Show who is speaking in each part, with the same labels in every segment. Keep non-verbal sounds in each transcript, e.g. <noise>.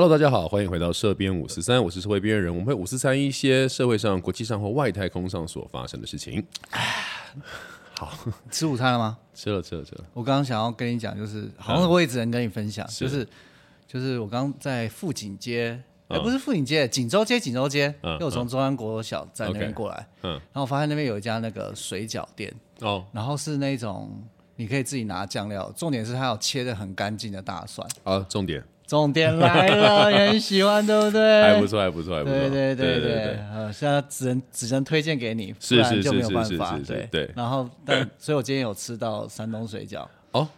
Speaker 1: Hello，大家好，欢迎回到社编五四三，我是社会边缘人，我们会五四三一些社会上、国际上或外太空上所发生的事情。好。
Speaker 2: 吃午餐了吗？
Speaker 1: 吃了，吃了，吃了。
Speaker 2: 我刚刚想要跟你讲，就是好像我也只能跟你分享，就是就是我刚刚在富锦街，哎、不是富锦街，锦州街，锦州街，
Speaker 1: 嗯
Speaker 2: 因为我从中央国小在那边过来，
Speaker 1: 嗯。
Speaker 2: 然后我发现那边有一家那个水饺店，
Speaker 1: 哦。
Speaker 2: 然后是那种你可以自己拿酱料，重点是它有切的很干净的大蒜，
Speaker 1: 啊，重点
Speaker 2: 重点来了，也很喜欢对不对？<laughs>
Speaker 1: 还不错，还不错，还不错。
Speaker 2: 对对对
Speaker 1: 对
Speaker 2: 对，呃，现在只能只能推荐给你，不然就没有办法。对
Speaker 1: 对
Speaker 2: 然后，但所以我今天有吃到山东水饺，
Speaker 1: 哦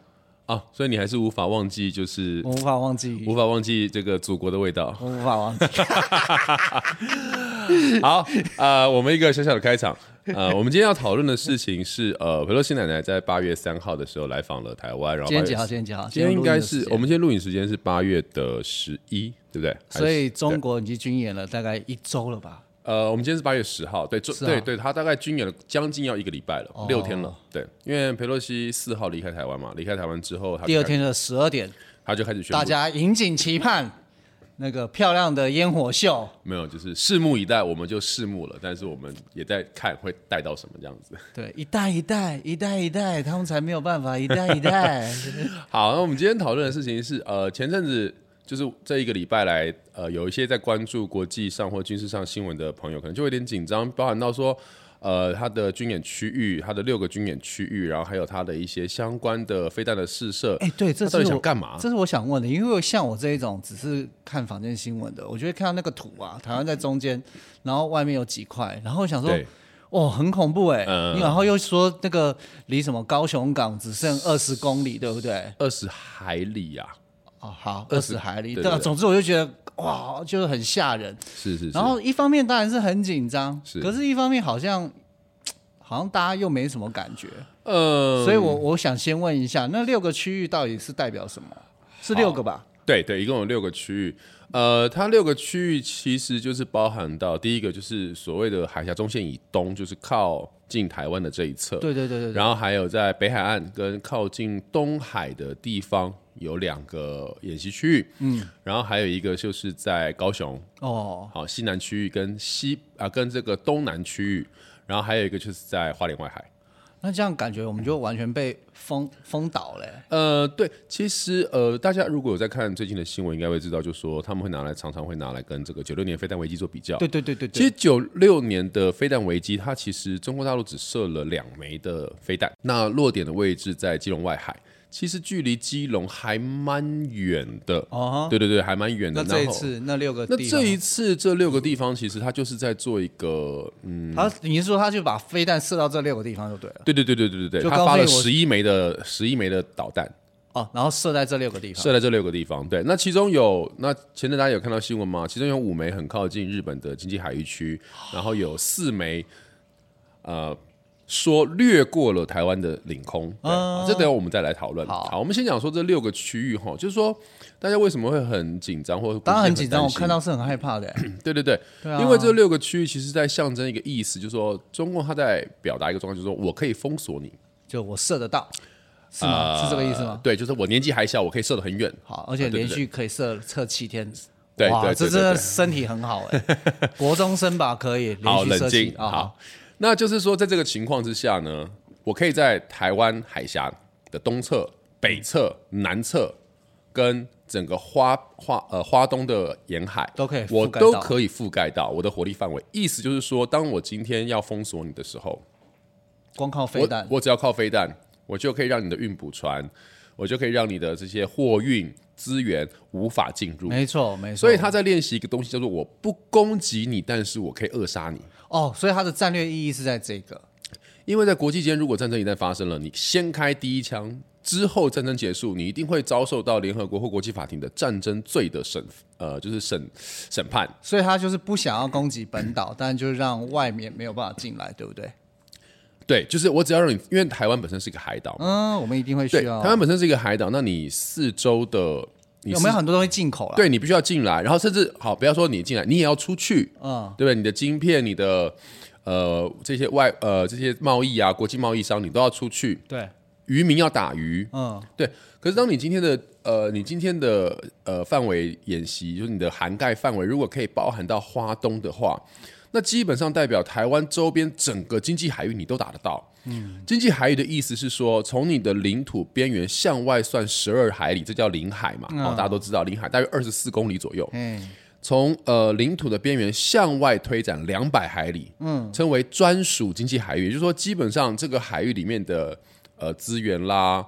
Speaker 1: 哦，所以你还是无法忘记，就是
Speaker 2: 我无法忘记，
Speaker 1: 无法忘记这个祖国的味道。
Speaker 2: 我无法忘记。<laughs>
Speaker 1: 好，呃，我们一个小小的开场。呃，我们今天要讨论的事情是，呃，裴洛西奶奶在八月三号的时候来访了台湾，然后
Speaker 2: 今天几号？今天几号？
Speaker 1: 今天应该是我们今天录影时间是八月的十一，对不对？
Speaker 2: 所以中国已经军演了大概一周了吧？
Speaker 1: 呃，我们今天是八月十号，对，对对，他大概军演了将近要一个礼拜了，
Speaker 2: 哦
Speaker 1: 六天了，对，因为佩洛西四号离开台湾嘛，离开台湾之后，他
Speaker 2: 第二天的十二点，
Speaker 1: 他就开始宣布，
Speaker 2: 大家引颈期盼那个漂亮的烟火秀。
Speaker 1: 没有，就是拭目以待，我们就拭目了，但是我们也在看会带到什么这样子。<laughs>
Speaker 2: 对，一代一代，一代一代，他们才没有办法一代一代。<laughs>
Speaker 1: 好，那我们今天讨论的事情是，呃，前阵子就是这一个礼拜来，呃，有一些在关注国际上或军事上新闻的朋友，可能就会有点紧张，包含到说，呃，它的军演区域，它的六个军演区域，然后还有它的一些相关的飞弹的试射，
Speaker 2: 哎、对，这是我
Speaker 1: 想干嘛？
Speaker 2: 这是我想问的，因为像我这一种只是看坊间新闻的，我就会看到那个图啊，台湾在中间，然后外面有几块，然后想说，哦，很恐怖哎、
Speaker 1: 嗯。
Speaker 2: 然后又说那个离什么高雄港只剩二十公里，对不对？
Speaker 1: 二十海里呀、
Speaker 2: 哦，好，二十海里，对总之我就觉得哇，就是很吓人。
Speaker 1: 是是是，
Speaker 2: 然后一方面当然是很紧张，
Speaker 1: 是
Speaker 2: 可是一方面好像好像大家又没什么感觉，
Speaker 1: 呃，
Speaker 2: 所以我我想先问一下，那六个区域到底是代表什么？是六个吧？
Speaker 1: 对对，一共有六个区域。呃，它六个区域其实就是包含到第一个就是所谓的海峡中线以东，就是靠近台湾的这一侧。
Speaker 2: 对对对对对。
Speaker 1: 然后还有在北海岸跟靠近东海的地方有两个演习区域，嗯，然后还有一个就是在高雄，
Speaker 2: 哦，
Speaker 1: 好西南区域跟西啊跟这个东南区域，然后还有一个就是在花莲外海。
Speaker 2: 那这样感觉我们就完全被封封倒嘞、
Speaker 1: 呃，对，其实呃，大家如果有在看最近的新闻，应该会知道，就说他们会拿来常常会拿来跟这个九六年飞弹危机做比较。
Speaker 2: 对对对对对，
Speaker 1: 其实九六年的飞弹危机，它其实中国大陆只射了两枚的飞弹，那落点的位置在基隆外海，其实距离基隆还蛮远的。对对对，还蛮远的。
Speaker 2: 那这一，次那六个
Speaker 1: 那这一次这六个地方，其实他就是在做一个，嗯，
Speaker 2: 他你是说他就把飞弹射到这六个地方就对了？
Speaker 1: 对对对对对对对，
Speaker 2: 就
Speaker 1: 它发了十一枚的十一枚的导弹。
Speaker 2: 哦，然后射在这六个地方。
Speaker 1: 射在这六个地方。对，那其中有那前阵大家有看到新闻吗？其中有五枚很靠近日本的经济海域区，然后有四枚呃说掠过了台湾的领空。这等下我们再来讨论。
Speaker 2: 好
Speaker 1: 我们先讲说这六个区域哈，就是说大家为什么会很紧张，或者
Speaker 2: 当然很紧张，我看到是很害怕的、<clears throat> 欸。
Speaker 1: 对对对，
Speaker 2: 对啊
Speaker 1: 因为这六个区域其实在象征一个意思，就是说中共他在表达一个状况，就是说我可以封锁你，
Speaker 2: 就我射得到，是吗？
Speaker 1: 呃
Speaker 2: 是这个意思吗？
Speaker 1: 对，就是我年纪还小，我可以射得很远。
Speaker 2: 好，而且连续可以射测七天。
Speaker 1: 对
Speaker 2: 哇，
Speaker 1: 对
Speaker 2: 这真的身体很好哎、<laughs> 国中生吧可以
Speaker 1: 好，冷
Speaker 2: 连续射七
Speaker 1: 静。
Speaker 2: 啊。
Speaker 1: 好，那就是说，在这个情况之下呢，我可以在台湾海峡的东侧、北侧、南侧，跟整个花花呃花东的沿海
Speaker 2: 都可以覆
Speaker 1: 我都可以覆盖到我的火力范围。意思就是说，当我今天要封锁你的时候，
Speaker 2: 光靠飞弹，
Speaker 1: 我只要靠飞弹，我就可以让你的运补船，我就可以让你的这些货运资源无法进入。
Speaker 2: 没错没错。
Speaker 1: 所以他在练习一个东西，叫做我不攻击你，但是我可以扼杀你。
Speaker 2: 哦，所以他的战略意义是在这个。
Speaker 1: 因为在国际间，如果战争一旦发生了，你先开第一枪之后，战争结束，你一定会遭受到联合国或国际法庭的战争罪的审，呃，就是审审判。
Speaker 2: 所以他就是不想要攻击本岛，但就是让外面没有办法进来，对不对？
Speaker 1: 对，就是我只要让你，因为台湾本身是一个海岛嘛，
Speaker 2: 嗯，我们一定会
Speaker 1: 对，
Speaker 2: 需要
Speaker 1: 台。湾本身是一个海岛，那你四周的你
Speaker 2: 有没有很多东西进口了？，
Speaker 1: 对你必须要进来，然后甚至好，不要说你进来，你也要出去，
Speaker 2: 嗯，
Speaker 1: 对不对？你的晶片、你的呃这些外呃这些贸易啊，国际贸易商，你都要出去。
Speaker 2: 对，
Speaker 1: 渔民要打鱼，
Speaker 2: 嗯，
Speaker 1: 对。可是当你今天的呃，你今天的呃范围演习，就是你的涵盖范围，如果可以包含到花东的话，那基本上代表台湾周边整个经济海域你都打得到。嗯，经济海域的意思是说，从你的领土边缘向外算十二海里，这叫领海嘛？哦，大家都知道，领海大约二十四公里左右。
Speaker 2: 嗯，
Speaker 1: 从呃领土的边缘向外推展两百海里，嗯，称为专属经济海域。也就是说，基本上这个海域里面的呃资源啦、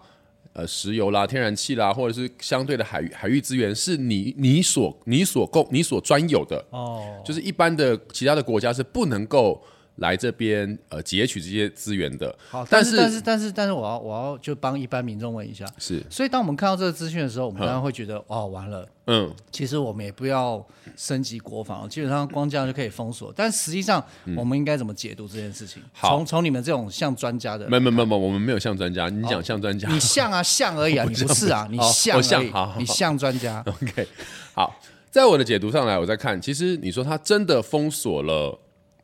Speaker 1: 呃石油啦、天然气啦，或者是相对的海域海域资源，是你你所你所供你所专有的。
Speaker 2: 哦，
Speaker 1: 就是一般的其他的国家是不能够来这边呃截取这些资源的。
Speaker 2: 好，
Speaker 1: 但
Speaker 2: 但是但是但是但是我要我要就帮一般民众问一下，
Speaker 1: 是。
Speaker 2: 所以当我们看到这个资讯的时候，我们当然会觉得哦完了。
Speaker 1: 嗯，
Speaker 2: 其实我们也不要升级国防，基本上光这样就可以封锁。但实际上，我们应该怎么解读这件事情？
Speaker 1: 好。
Speaker 2: 从从你们这种像专家的，
Speaker 1: 没没没没，我们没有像专家，你讲像专家，
Speaker 2: 你像啊像而已啊，<laughs> 你不是啊，你
Speaker 1: 哦
Speaker 2: 像而已
Speaker 1: 我像好好，好。
Speaker 2: 你像专家。
Speaker 1: OK，好，在我的解读上来，我在看，其实你说他真的封锁了，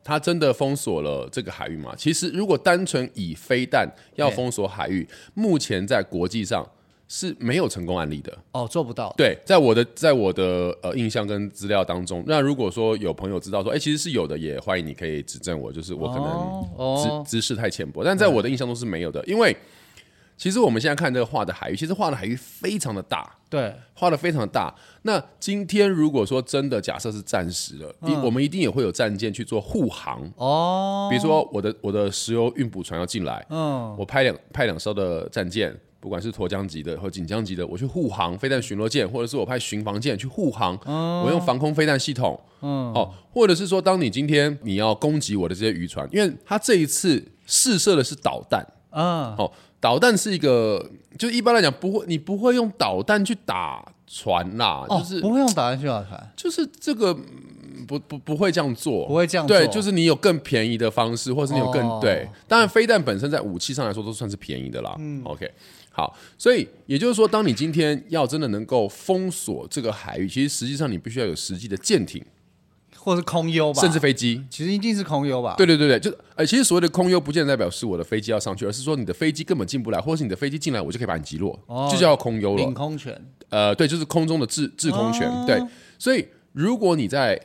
Speaker 1: 他真的封锁了这个海域吗？其实如果单纯以飞弹要封锁海域，目前在国际上是没有成功案例的。
Speaker 2: 哦，做不到。
Speaker 1: 对，在我的在我的呃印象跟资料当中，那如果说有朋友知道说，哎、其实是有的，也欢迎你可以指正我，就是我可能
Speaker 2: 哦
Speaker 1: 知、
Speaker 2: 哦
Speaker 1: 知识太浅薄，但在我的印象中是没有的，因为其实我们现在看这个画的海域，其实画的海域非常的大，
Speaker 2: 对，
Speaker 1: 画的非常的大。那今天如果说真的假设是暂时的，一、我们一定也会有战舰去做护航。
Speaker 2: 哦，
Speaker 1: 比如说我的我的石油运补船要进来，
Speaker 2: 嗯，
Speaker 1: 我派两派两艘的战舰，不管是沱江级的或锦江级的，我去护航飞弹巡逻舰，或者是我派巡防舰去护航，我用防空飞弹系统，嗯，哦，或者是说，当你今天你要攻击我的这些渔船，因为它这一次试射的是导弹，
Speaker 2: 嗯，
Speaker 1: 哦，导弹是一个，就一般来讲不会，你不会用导弹去打船啦，
Speaker 2: 哦，
Speaker 1: 就是
Speaker 2: 不会用导弹去打船，
Speaker 1: 就是这个。嗯不不不会这样做，
Speaker 2: 不会这样做
Speaker 1: 对，就是你有更便宜的方式，或是你有更、
Speaker 2: 哦
Speaker 1: 对。当然，飞弹本身在武器上来说都算是便宜的啦。嗯，OK，好，所以也就是说，当你今天要真的能够封锁这个海域，其实实际上你必须要有实际的舰艇，
Speaker 2: 或是空优吧，
Speaker 1: 甚至飞机。
Speaker 2: 其实一定是空优吧？
Speaker 1: 对对对对，就呃，其实所谓的空优不见得代表是我的飞机要上去，而是说你的飞机根本进不来，或是你的飞机进来，我就可以把你击落，
Speaker 2: 哦
Speaker 1: 就叫空优了
Speaker 2: 领。空权。
Speaker 1: 呃，对，就是空中的制制空权。
Speaker 2: 哦
Speaker 1: 对，所以如果你在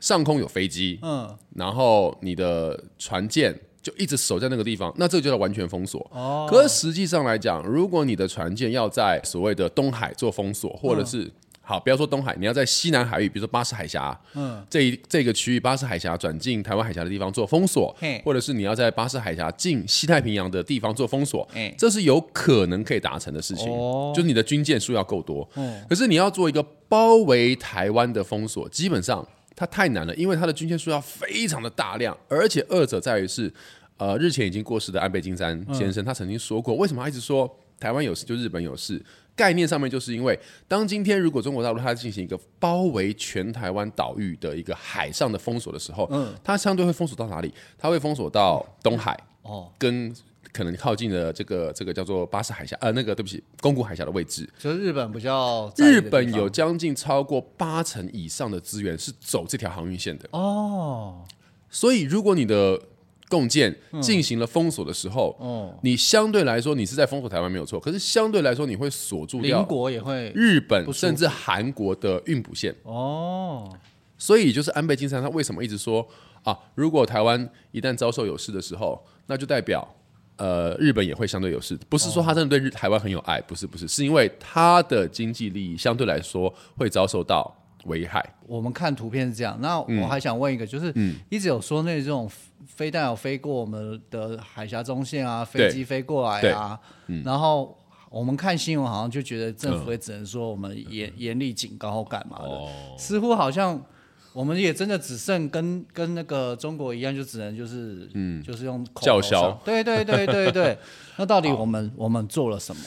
Speaker 1: 上空有飞机，
Speaker 2: 嗯，
Speaker 1: 然后你的船舰就一直守在那个地方，那这个就叫完全封锁。
Speaker 2: 哦，
Speaker 1: 可是实际上来讲，如果你的船舰要在所谓的东海做封锁，或者
Speaker 2: 嗯
Speaker 1: 是、好，不要说东海，你要在西南海域，比如说巴士海峡，
Speaker 2: 嗯，
Speaker 1: 这一这个区域巴士海峡转进台湾海峡的地方做封锁，或者是你要在巴士海峡进西太平洋的地方做封锁
Speaker 2: 嘿，
Speaker 1: 这是有可能可以达成的事情。
Speaker 2: 哦。
Speaker 1: 就是你的军舰数要够多，
Speaker 2: 嗯
Speaker 1: 可是你要做一个包围台湾的封锁，基本上它太难了，因为它的军舰数要非常的大量，而且二者在于是，呃，日前已经过世的安倍晋三先生，他曾经说过，为什么他一直说台湾有事就日本有事？概念上面就是因为，当今天如果中国大陆它进行一个包围全台湾岛屿的一个海上的封锁的时候，
Speaker 2: 嗯
Speaker 1: 它相对会封锁到哪里？它会封锁到东海，
Speaker 2: 哦，
Speaker 1: 跟可能靠近的这个这个叫做巴士海峡，呃，那个对不起，宫古海峡的位置。
Speaker 2: 就是日本比较
Speaker 1: 日本有将近超过八成以上的资源是走这条航运线的，
Speaker 2: 哦
Speaker 1: 所以如果你的共建进行了封锁的时候，
Speaker 2: 哦，
Speaker 1: 你相对来说你是在封锁台湾没有错，可是相对来说你会锁住
Speaker 2: 邻国也会
Speaker 1: 日本甚至韩国的运补线。
Speaker 2: 哦，
Speaker 1: 所以就是安倍晋三他为什么一直说啊，如果台湾一旦遭受有事的时候，那就代表呃日本也会相对有事，不是说他真的对日台湾很有爱，不是不是，是因为他的经济利益相对来说会遭受到危害。
Speaker 2: 我们看图片是这样。那
Speaker 1: 嗯
Speaker 2: 我还想问一个，就是一直有说那种飞弹有飞过我们的海峡中线啊，飞机飞过来啊，
Speaker 1: 嗯
Speaker 2: 然后。我们看新闻好像就觉得政府也只能说我们严严厉警告或干嘛的，
Speaker 1: 哦
Speaker 2: 似乎好像我们也真的只剩跟跟那个中国一样，就只能就是嗯，就是用口
Speaker 1: 叫嚣。
Speaker 2: 对对对对对。<laughs> 那到底我们我们做了什么？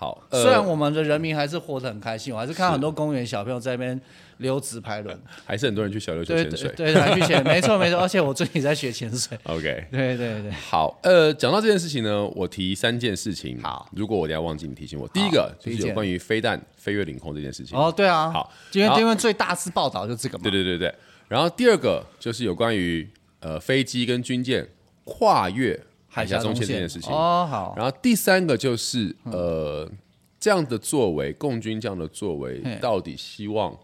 Speaker 1: 好，
Speaker 2: 虽然
Speaker 1: 呃，
Speaker 2: 我们的人民还是活得很开心，我还是看到很多公园小朋友在那边溜直排轮，<laughs>
Speaker 1: 还是很多人去小琉球潜水
Speaker 2: 对。对，还去潜，<laughs> 没错没错，而且我最近在学潜水
Speaker 1: ，OK，
Speaker 2: 对对对，
Speaker 1: 好，呃，讲到这件事情呢，我提三件事情。
Speaker 2: 好，
Speaker 1: 如果我等一下忘记你提醒我，第一个就是有关于飞弹飞越领空这件事情。
Speaker 2: 哦对啊，
Speaker 1: 好，今天
Speaker 2: 因为因为最大次报道就这个嘛，
Speaker 1: 对对对对。然后第二个就是有关于呃飞机跟军舰跨越海峡中线这件事情。
Speaker 2: 哦好，
Speaker 1: 然后第三个就是呃这样的作为，共军这样的作为，到底希望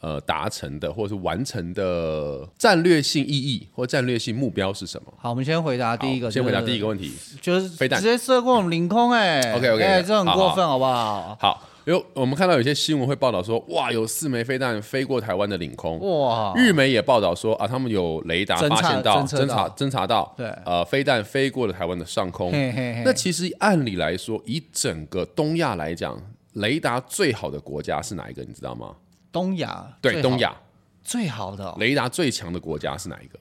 Speaker 1: 呃达成的或者是完成的战略性意义或战略性目标是什么？
Speaker 2: 好，我们先回答第一个，
Speaker 1: 先回答第一
Speaker 2: 个，
Speaker 1: 问题。
Speaker 2: 就是
Speaker 1: 飞弹
Speaker 2: 直接射过我们领空、哎
Speaker 1: OK，OK，
Speaker 2: 哎，这很过分，好不好？
Speaker 1: 好，有我们看到有些新闻会报道说，哇，有四枚飞弹飞过台湾的领空。
Speaker 2: 哇，
Speaker 1: 日媒也报道说啊，他们有雷达发现到、
Speaker 2: 侦
Speaker 1: 查
Speaker 2: 到
Speaker 1: 侦查到，
Speaker 2: 对
Speaker 1: 呃，飞弹飞过了台湾的上空。
Speaker 2: 嘿嘿嘿，
Speaker 1: 那其实按理来说，以整个东亚来讲，雷达最好的国家是哪一个？你知道吗？
Speaker 2: 东亚最
Speaker 1: 对，
Speaker 2: 好
Speaker 1: 东亚
Speaker 2: 最好的哦
Speaker 1: 雷达最强的国家是哪一个？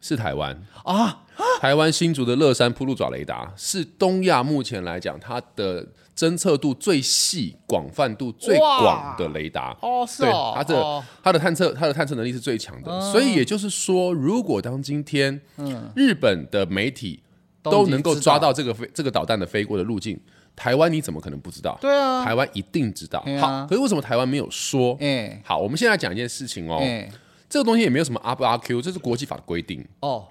Speaker 1: 是台湾。
Speaker 2: 啊，
Speaker 1: 台湾新竹的乐山铺路爪雷达是东亚目前来讲它的侦测度最细、广泛度最广的雷达。
Speaker 2: 哦，是
Speaker 1: 对
Speaker 2: 哦，
Speaker 1: 它的
Speaker 2: 哦。
Speaker 1: 它的探测它的探测能力是最强的，所以也就是说，如果当今天日本的媒体
Speaker 2: 都
Speaker 1: 能够抓到这个飞这个导弹的飞过的路径，台湾你怎么可能不知道？
Speaker 2: 对啊，
Speaker 1: 台湾一定知道。
Speaker 2: 啊。
Speaker 1: 好，可是为什么台湾没有说？
Speaker 2: 哎。
Speaker 1: 好，我们现在讲一件事情哦，
Speaker 2: 哎。
Speaker 1: 这个东西也没有什么阿不阿 Q，这是国际法的规定。
Speaker 2: 哦，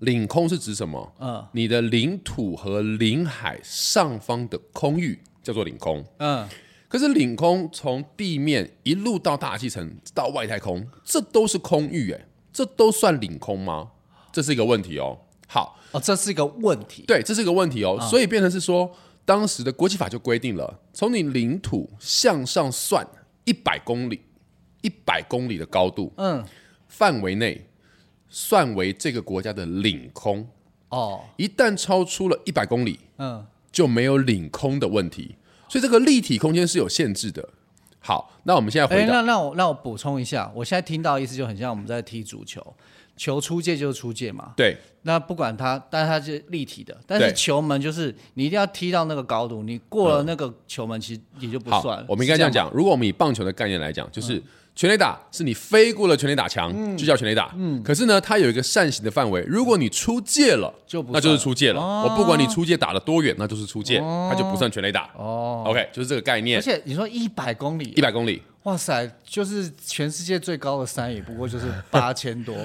Speaker 1: 领空是指什么？
Speaker 2: 嗯
Speaker 1: 你的领土和领海上方的空域叫做领空。
Speaker 2: 嗯，
Speaker 1: 可是领空从地面一路到大气层到外太空，这都是空域，哎，这都算领空吗？这是一个问题哦。好，
Speaker 2: 哦，这是一个问题，
Speaker 1: 对，这是一个问题哦。所以变成是说，当时的国际法就规定了，从你领土向上算一百公里，一百公里的高度
Speaker 2: 嗯，
Speaker 1: 范围内，算为这个国家的领空。
Speaker 2: 哦，
Speaker 1: 一旦超出了一百公里，
Speaker 2: 嗯，
Speaker 1: 就没有领空的问题，所以这个立体空间是有限制的。好，那我们现在
Speaker 2: 哎，
Speaker 1: 回到、
Speaker 2: 那那我那我补充一下，我现在听到的意思就很像我们在踢足球，球出界就是出界嘛，
Speaker 1: 对。
Speaker 2: 那不管它，但是它是立体的，但是球门就是你一定要踢到那个高度，你过了那个球门，其实也就不算了。，
Speaker 1: 我们应该这样，讲。如果我们以棒球的概念来讲，就是全垒打是你飞过了全垒打墙，就叫全垒打。嗯，可是呢，它有一个扇形的范围，如果你出界了，
Speaker 2: 就不
Speaker 1: 那就是出界了。我不管你出界打了多远，那就是出界，它就不算全垒打。
Speaker 2: 哦
Speaker 1: ，OK，就是这个概念而，
Speaker 2: 且你说一百公里
Speaker 1: 一，百公里。
Speaker 2: 哇塞，就是全世界最高的山，也不过就是 <laughs> 八千多，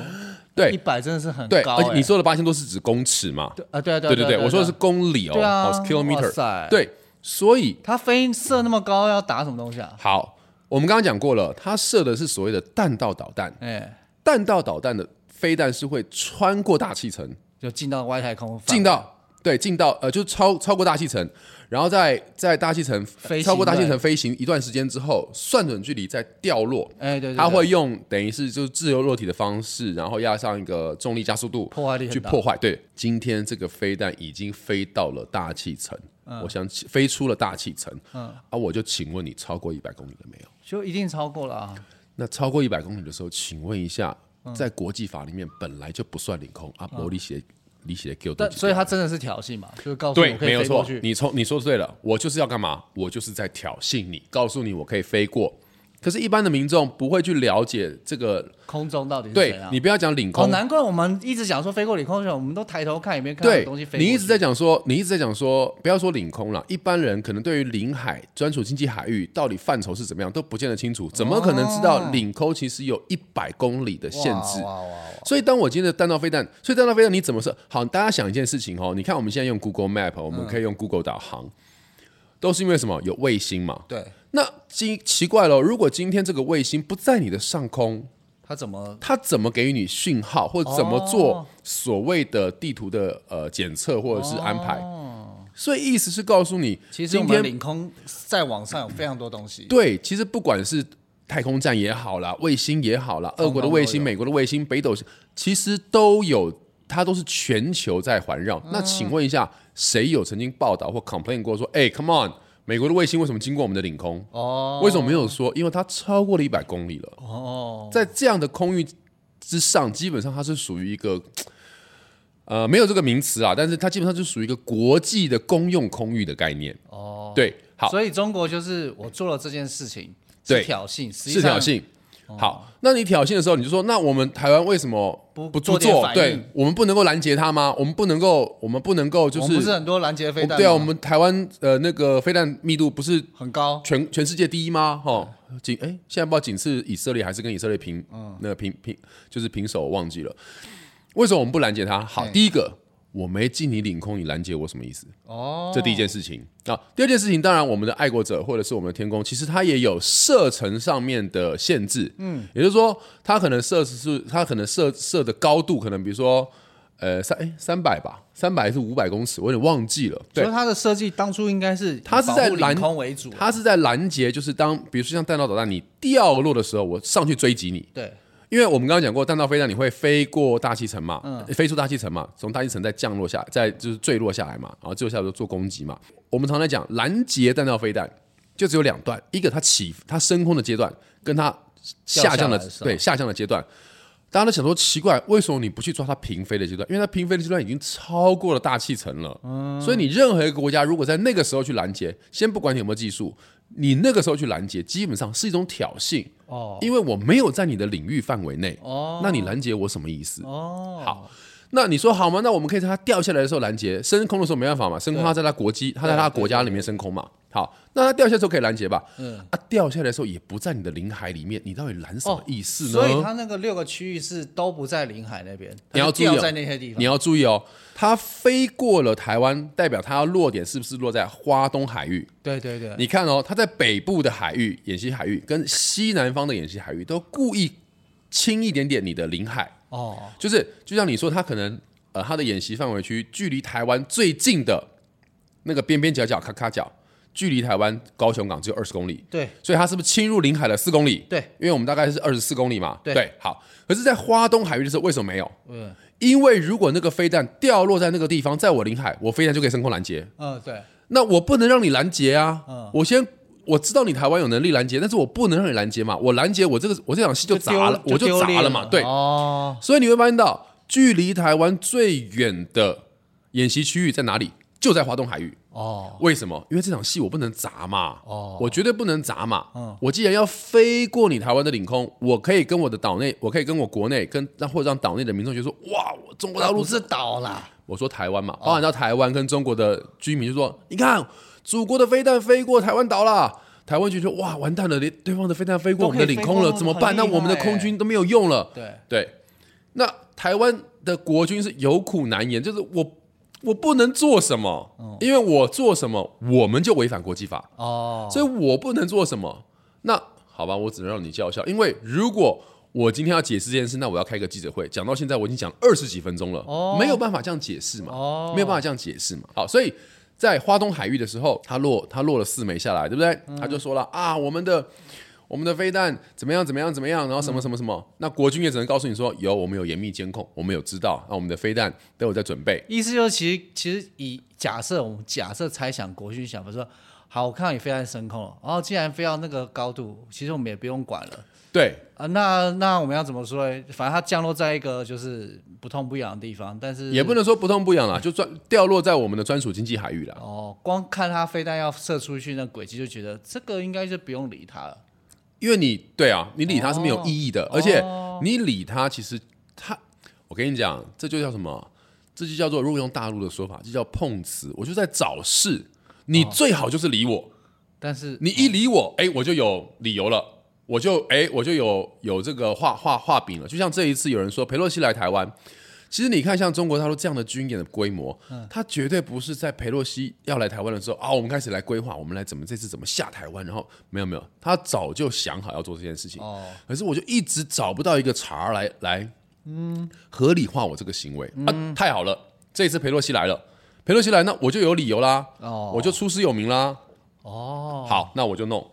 Speaker 1: 对
Speaker 2: 一百真的是很
Speaker 1: 对，
Speaker 2: 高、
Speaker 1: 而且你
Speaker 2: 哎
Speaker 1: 说的八千多是指公尺嘛？
Speaker 2: 对啊，对啊，对
Speaker 1: 对对对，我说的是公里哦，
Speaker 2: 对啊
Speaker 1: 哦是 kilometer。对，所以
Speaker 2: 它飞射那么高，要打什么东西啊？
Speaker 1: 好，我们刚刚讲过了，它射的是所谓的弹道导弹。
Speaker 2: 哎，
Speaker 1: 弹道导弹的飞弹是会穿过大气层，
Speaker 2: 就进到外太空，
Speaker 1: 进到对进到呃，就是超超过大气层，然后在在大气层
Speaker 2: 飞
Speaker 1: 超过大气层飞行一段时间之后，算准距离再掉落。
Speaker 2: 哎，对对，
Speaker 1: 它会用等于是就是自由落体的方式，然后压上一个重力加速度，
Speaker 2: 破坏力
Speaker 1: 去破坏。对，今天这个飞弹已经飞到了大气层，我想起飞出了大气层，
Speaker 2: 嗯
Speaker 1: 啊，我就请问你超过一百公里了没有？
Speaker 2: 就一定超过了啊。
Speaker 1: 那超过一百公里的时候，请问一下，
Speaker 2: 嗯
Speaker 1: 在国际法里面本来就不算领空啊，伯利写理写给我
Speaker 2: 但所以他真的是挑衅嘛，就是告诉
Speaker 1: 对
Speaker 2: 我，可以
Speaker 1: 没有错。你从你说对了，我就是要干嘛？我就是在挑衅你，告诉你我可以飞过。可是，一般的民众不会去了解这个，
Speaker 2: 空中到底是
Speaker 1: 对
Speaker 2: 怎样？
Speaker 1: 你不要讲领
Speaker 2: 哦，
Speaker 1: 空，
Speaker 2: 难怪我们一直讲说飞过领空的时候，我们都抬头看，有没看到有东西飞过。
Speaker 1: 你一直在讲说，你一直在讲说，不要说领空了，一般人可能对于领海专属经济海域到底范畴是怎么样都不见得清楚，怎么可能知道领空其实有一百公里的限制？所以，当我今天的弹道飞弹，所以弹道飞弹你怎么设？好，大家想一件事情哦，你看我们现在用 Google Map，我们可以用 Google 导航，都是因为什么？有卫星嘛。
Speaker 2: 对，
Speaker 1: 那奇奇怪了，如果今天这个卫星不在你的上空，
Speaker 2: 它怎么？
Speaker 1: 它怎么给予你讯号，或者怎么做所谓的地图的呃检测或者是安排？所以意思是告诉你，
Speaker 2: 其实我们
Speaker 1: 今天
Speaker 2: 领空在网上有非常多东西。
Speaker 1: 对，其实不管是太空站也好啦，卫星也好啦，俄国的卫星、美国的卫星、北斗星，其实都有，它都是全球在环绕。
Speaker 2: 嗯
Speaker 1: 那请问一下，谁有曾经报道或 complain 过说，哎、c o m e on，美国的卫星为什么经过我们的领空？
Speaker 2: 哦
Speaker 1: 为什么没有说？因为它超过了一百公里了。
Speaker 2: 哦，
Speaker 1: 在这样的空域之上，基本上它是属于一个。呃，没有这个名词啊，但是它基本上就属于一个国际的公用空域的概念。
Speaker 2: 哦，
Speaker 1: 对，好，
Speaker 2: 所以中国就是我做了这件事情
Speaker 1: 对
Speaker 2: 是挑衅，实际上
Speaker 1: 是挑衅。好，那你挑衅的时候，你就说，那我们台湾为什么
Speaker 2: 不
Speaker 1: 不
Speaker 2: 做
Speaker 1: 对，我们不能够拦截他吗？我们不能够，我们不能够，就
Speaker 2: 我们不是很多拦截飞弹？
Speaker 1: 对啊，我们台湾呃那个飞弹密度不是
Speaker 2: 很高。
Speaker 1: 全全世界第一吗？哈，仅哎，现在不知道仅次以色列还是跟以色列平，
Speaker 2: 嗯
Speaker 1: 那个平平就是平手，我忘记了。为什么我们不拦截他？好，第一个，我没进你领空，你拦截我什么意思？
Speaker 2: 哦，
Speaker 1: 这第一件事情啊。第二件事情，当然我们的爱国者或者是我们的天宫，其实它也有射程上面的限制。嗯，也就是说，它可能射是它可能射射的高度，可能比如说呃三哎三百吧，三百是五百公尺，我有点忘记了。对
Speaker 2: 所以，它的设计当初应该是
Speaker 1: 它是在拦
Speaker 2: 领空为主，
Speaker 1: 它是在拦截，就是当比如说像弹道导弹你掉落的时候，我上去追击你。
Speaker 2: 对
Speaker 1: 因为我们刚刚讲过，弹道飞弹你会飞过大气层嘛，飞出大气层嘛，从大气层再降落下来，再就是坠落下来嘛，然后坠落下来就做攻击嘛。我们常在讲拦截弹道飞弹，就只有两段，一个它起它升空的阶段，跟它下降的对下降的阶段。大家都想说奇怪，为什么你不去抓它平飞的阶段？因为它平飞的阶段已经超过了大气层了。所以你任何一个国家如果在那个时候去拦截，先不管你有没有技术，你那个时候去拦截，基本上是一种挑衅。
Speaker 2: 哦。
Speaker 1: 因为我没有在你的领域范围内，
Speaker 2: 哦。
Speaker 1: 那你拦截我什么意思？
Speaker 2: 哦，
Speaker 1: 好，那你说好吗？那我们可以在它掉下来的时候拦截，升空的时候没办法嘛，升空它在它国机，它在它国家里面升空嘛。好，那它掉下来的时候可以拦截吧？嗯，啊，掉下来的时候也不在你的领海里面，你到底拦什么意思呢？
Speaker 2: 所以它那个六个区域是都不在领海那边，
Speaker 1: 你要注意
Speaker 2: 在那些地方。
Speaker 1: 你要注意哦，它飞过了台湾，代表它要落点是不是落在花东海域？
Speaker 2: 对对对，
Speaker 1: 你看哦，它在北部的海域、演习海域跟西南方的演习海域都故意轻一点点你的领海，
Speaker 2: 哦
Speaker 1: 就是就像你说，他可能呃，他的演习范围区距离台湾最近的那个边边角角、咔咔角，距离台湾高雄港只有二十公里，
Speaker 2: 对
Speaker 1: 所以他是不是侵入领海了四公里？
Speaker 2: 对，
Speaker 1: 因为我们大概是二十四公里嘛。
Speaker 2: 对
Speaker 1: 好。可是，在花东海域的时候，为什么没有？
Speaker 2: 嗯
Speaker 1: 因为如果那个飞弹掉落在那个地方，在我领海，我飞弹就可以升空拦截。
Speaker 2: 嗯对
Speaker 1: 那我不能让你拦截啊！
Speaker 2: 嗯
Speaker 1: 我先我知道你台湾有能力拦截，但是我不能让你拦截嘛。我拦截，我这个我这场戏就砸了，我就砸了嘛。对，
Speaker 2: 哦。
Speaker 1: 所以你会发现到，距离台湾最远的演习区域在哪里？就在华东海域。
Speaker 2: 哦。
Speaker 1: 为什么？因为这场戏我不能砸嘛，
Speaker 2: 哦。
Speaker 1: 我绝对不能砸嘛。
Speaker 2: 嗯。
Speaker 1: 我既然要飞过你台湾的领空，我可以跟我的岛内，我可以跟我国内，跟让或者让岛内的民众觉得说，哇，我中国大陆
Speaker 2: 是岛啦，
Speaker 1: 我说台湾嘛，包含到台湾跟中国的居民就说，你看祖国的飞弹飞过台湾岛啦。台湾就说哇，完蛋了，连对方的飞弹飞过我们的领空了，怎么办？那我们的空军都没有用了。
Speaker 2: 对
Speaker 1: 对，那台湾的国军是有苦难言，就是我我不能做什么，因为我做什么我们就违反国际法，
Speaker 2: 哦
Speaker 1: 所以我不能做什么。那好吧，我只能让你叫嚣，因为如果我今天要解释这件事，那我要开个记者会，讲到现在我已经讲二十几分钟了，
Speaker 2: 哦
Speaker 1: 没有办法这样解释嘛，
Speaker 2: 哦
Speaker 1: 没有办法这样解释嘛。好，所以在花东海域的时候，他落他落了四枚下来，对不对？他就说了啊，我们的。我们的飞弹怎么样？怎么样？怎么样？然后什么什么什么？那国军也只能告诉你说，有我们有严密监控，我们有知道，那我们的飞弹都有在准备。
Speaker 2: 意思就是其实其实以假设我们假设猜想国军想法说，好，我看到你飞弹升空了，然后既然飞到那个高度，其实我们也不用管了。
Speaker 1: 对，
Speaker 2: 啊，那那我们要怎么说呢？反正它降落在一个就是不痛不痒的地方，但是
Speaker 1: 也不能说不痛不痒啦，就专掉落在我们的专属经济海域啦。
Speaker 2: 哦，光看它飞弹要射出去那轨迹，就觉得这个应该就不用理它了。
Speaker 1: 因为你对啊，你理它是没有意义的，
Speaker 2: 哦
Speaker 1: 而且你理它，其实它，我跟你讲，这就叫什么？这就叫做，如果用大陆的说法，就叫碰瓷。我就在找事，你最好就是理我，
Speaker 2: 但是
Speaker 1: 你一理我，哎，我就有理由了，我就哎，我就有有这个画画画饼了。就像这一次有人说佩洛西来台湾，其实你看像中国大陆这样的军演的规模，它绝对不是在佩洛西要来台湾的时候啊，我们开始来规划，我们来怎么这次怎么下台湾，然后没有没有，他早就想好要做这件事情。
Speaker 2: 哦，
Speaker 1: 可是我就一直找不到一个茬儿来来，嗯，合理化我这个行为、啊！太好了，这一次裴洛西来了，裴洛西来，那我就有理由啦，
Speaker 2: 哦
Speaker 1: 我就出师有名啦。
Speaker 2: 哦，
Speaker 1: 好，那我就弄。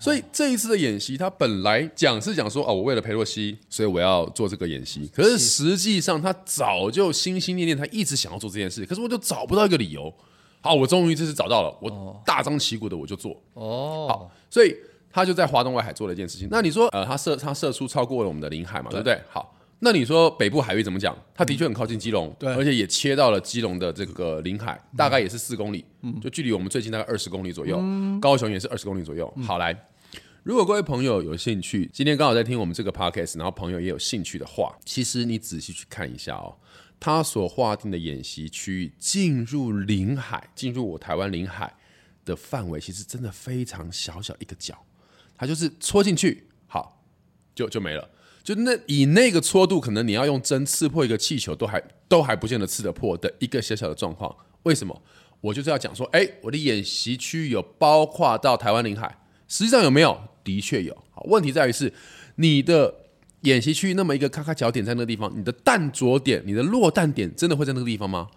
Speaker 1: 所以这一次的演习，他本来讲是讲说，哦，我为了裴洛西，所以我要做这个演习。可是实际上，他早就心心念念，他一直想要做这件事，可是我就找不到一个理由。好，我终于这次找到了，我大张旗鼓的我就做。
Speaker 2: 哦，
Speaker 1: 好，所以他就在华东外海做了一件事情。那你说，呃，他射他射出超过了我们的领海嘛，对不对？好，那你说北部海域怎么讲？它的确很靠近基隆，
Speaker 2: 对
Speaker 1: 而且也切到了基隆的这个领海，大概也是四公里，就距离我们最近大概二十公里左右。高雄也是二十公里左右。好，来。如果各位朋友有兴趣，今天刚好在听我们这个 podcast，然后朋友也有兴趣的话，其实你仔细去看一下哦，他所划定的演习区域进入领海，进入我台湾领海的范围，其实真的非常小小一个角，它就是戳进去，好，就就没了。就那以那个戳度，可能你要用针刺破一个气球都还都还不见得刺得破的一个小小的状况。为什么？我就是要讲说，哎，我的演习区有包括到台湾领海，实际上有没有？的确有。好，问题在于是你的演习区那么一个咔咔角点在那个地方，你的弹着点、你的落弹点真的会在那个地方吗？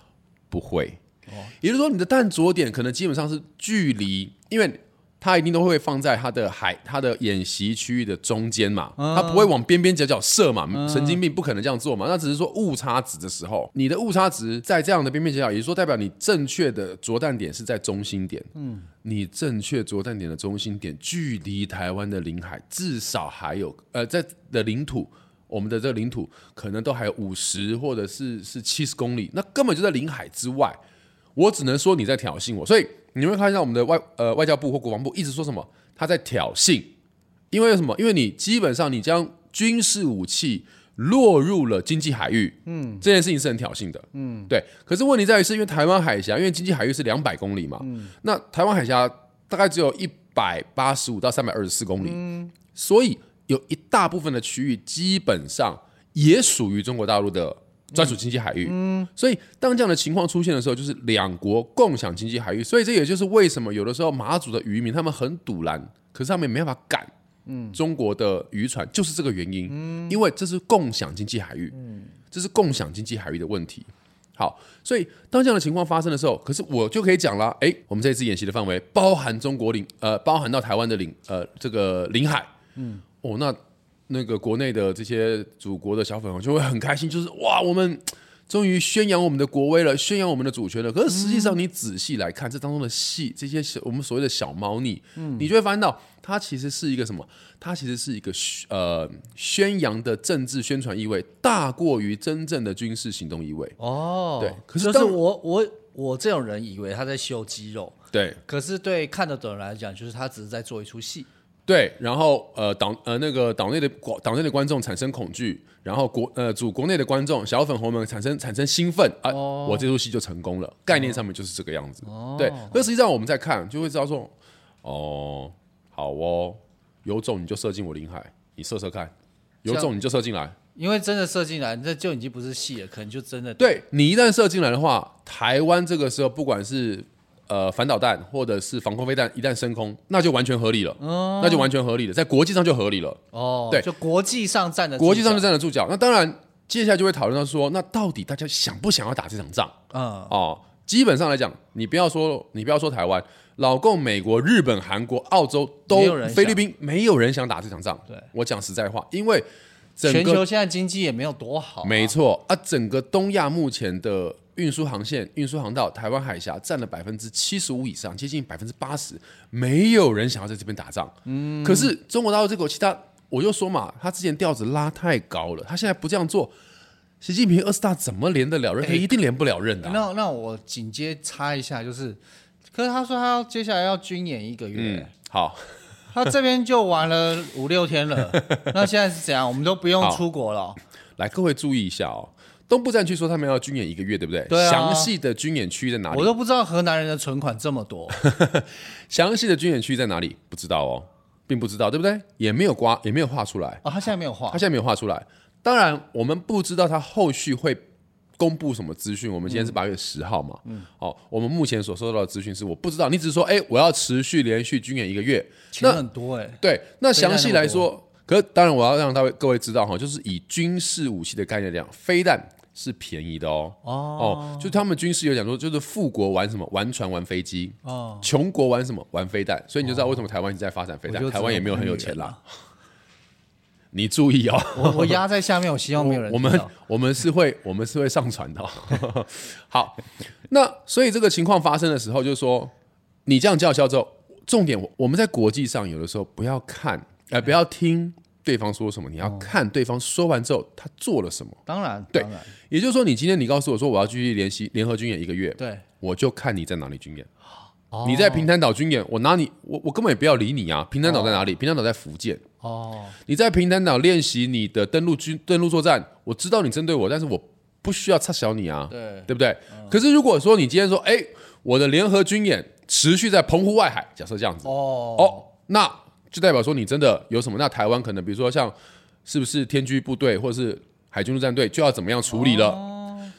Speaker 1: 不会。哦也就是说，你的弹着点可能基本上是距离，因为它一定都会放在它的海、它的演习区域的中间嘛，它不会往边边角角射嘛，神经病不可能这样做嘛。那只是说误差值的时候，你的误差值在这样的边边角角，也就是说代表你正确的着弹点是在中心点。嗯，你正确着弹点的中心点距离台湾的领海至少还有呃，在的领土，我们的这个领土可能都还有五十或者是是七十公里，那根本就在领海之外。我只能说你在挑衅我，所以你会看到我们的外呃外交部或国防部一直说什么他在挑衅，因为什么？因为你基本上你将军事武器落入了经济海域，嗯，这件事情是很挑衅的，嗯，对。可是问题在于是因为台湾海峡，因为经济海域是两百公里嘛，嗯，那台湾海峡大概只有一百八十五到三百二十四公里，嗯，所以有一大部分的区域基本上也属于中国大陆的。专属经济海域，嗯，所以当这样的情况出现的时候，就是两国共享经济海域，所以这也就是为什么有的时候马祖的渔民他们很堵拦，可是他们没办法赶，嗯，中国的渔船就是这个原因，嗯，因为这是共享经济海域，嗯，这是共享经济海域的问题。好，所以当这样的情况发生的时候，可是我就可以讲了，哎，我们这次演习的范围包含中国领，呃，包含到台湾的领，呃，这个领海，嗯，哦，那。那个国内的这些祖国的小粉红就会很开心，就是哇，我们终于宣扬我们的国威了，宣扬我们的主权了。可是实际上，你仔细来看这当中的戏，这些小我们所谓的小猫腻，嗯，你就会发现到它其实是一个什么？它其实是一个呃宣扬的政治宣传意味大过于真正的军事行动意味。哦，对，可是
Speaker 2: 就是我我我这种人以为他在秀肌肉，
Speaker 1: 对，
Speaker 2: 可是对看得懂人来讲，就是他只是在做一出戏。
Speaker 1: 对，然后呃党呃那个党内的广岛内的观众产生恐惧，然后国呃主国内的观众小粉红们产生产生兴奋啊，我这出戏就成功了，概念上面就是这个样子。对，那实际上我们在看就会知道说，哦，好哦，有种你就射进我领海，你射射看，有种你就射进来，
Speaker 2: 因为真的射进来，这就已经不是戏了，可能就真的。
Speaker 1: 对你一旦射进来的话，台湾这个时候不管是。呃，反导弹或者是防空飞弹一旦升空，那就完全合理了，那就完全合理了，在国际上就合理了。哦，对，
Speaker 2: 就国际上站的，
Speaker 1: 国际上就站得住脚。那当然，接下来就会讨论到说，那到底大家想不想要打这场仗？嗯，哦，基本上来讲，你不要说，你不要说台湾，老共、美国、日本、韩国、澳洲都菲律宾，没有人想打这场仗。
Speaker 2: 对，
Speaker 1: 我讲实在话，因为
Speaker 2: 全球现在经济也没有多好。
Speaker 1: 没错啊，整个东亚目前的。运输航线、运输航道，台湾海峡占了百分之七十五以上，接近百分之八十，没有人想要在这边打仗。嗯，可是中国大陆这口气，他我就说嘛，他之前调子拉太高了，他现在不这样做，习近平二十大怎么连得了任？他一定连不了任的。
Speaker 2: 那那我紧接插一下，就是，可是他说他要接下来要军演一个月，
Speaker 1: 好，<laughs>
Speaker 2: 他这边就玩了五六天了，<laughs> 那现在是怎样？我们都不用出国了。
Speaker 1: 来，各位注意一下哦。东部战区说他们要军演一个月，对不对？
Speaker 2: 对啊。
Speaker 1: 详细的军演区在哪里？
Speaker 2: 我都不知道河南人的存款这么多。<laughs>
Speaker 1: 详细的军演区在哪里？不知道哦，并不知道，对不对？也没有刮，也没有画出来。
Speaker 2: 哦，他现在没有画。
Speaker 1: 他现在没有画出来。当然，我们不知道他后续会公布什么资讯。我们今天是八月十号嘛？嗯。哦，我们目前所收到的资讯是，我不知道。你只是说，哎，我要持续连续军演一个月，
Speaker 2: 那很多哎。
Speaker 1: 对，那详细来说，可当然我要让大位各位知道哈，就是以军事武器的概念讲，飞弹。是便宜的哦哦，就他们军事有讲说，就是富国玩什么玩船玩飞机哦，穷国玩什么玩飞弹，所以你就知道为什么台湾一直在发展飞弹，台湾也没有很有钱啦。你注意哦，
Speaker 2: 我我压在下面，我希望没有人。
Speaker 1: 我们我们是会我们是会上传的。<laughs> 好，那所以这个情况发生的时候，就是说你这样叫嚣之后，重点我们在国际上有的时候不要看，哎，不要听。对方说什么，你要看对方说完之后他做了什么。
Speaker 2: 当然，
Speaker 1: 对，也就是说，你今天你告诉我说我要继续联系联合军演一个月，
Speaker 2: 对，
Speaker 1: 我就看你在哪里军演。你在平潭岛军演，我拿你，我我根本也不要理你啊。平潭岛在哪里？平潭岛在福建。哦，你在平潭岛练习你的登陆军登陆作战，我知道你针对我，但是我不需要插小你啊，
Speaker 2: 对，
Speaker 1: 对不对？可是如果说你今天说，哎，我的联合军演持续在澎湖外海，假设这样子，哦哦，那。就代表说你真的有什么？那台湾可能比如说像是不是天军部队或者是海军陆战队就要怎么样处理了？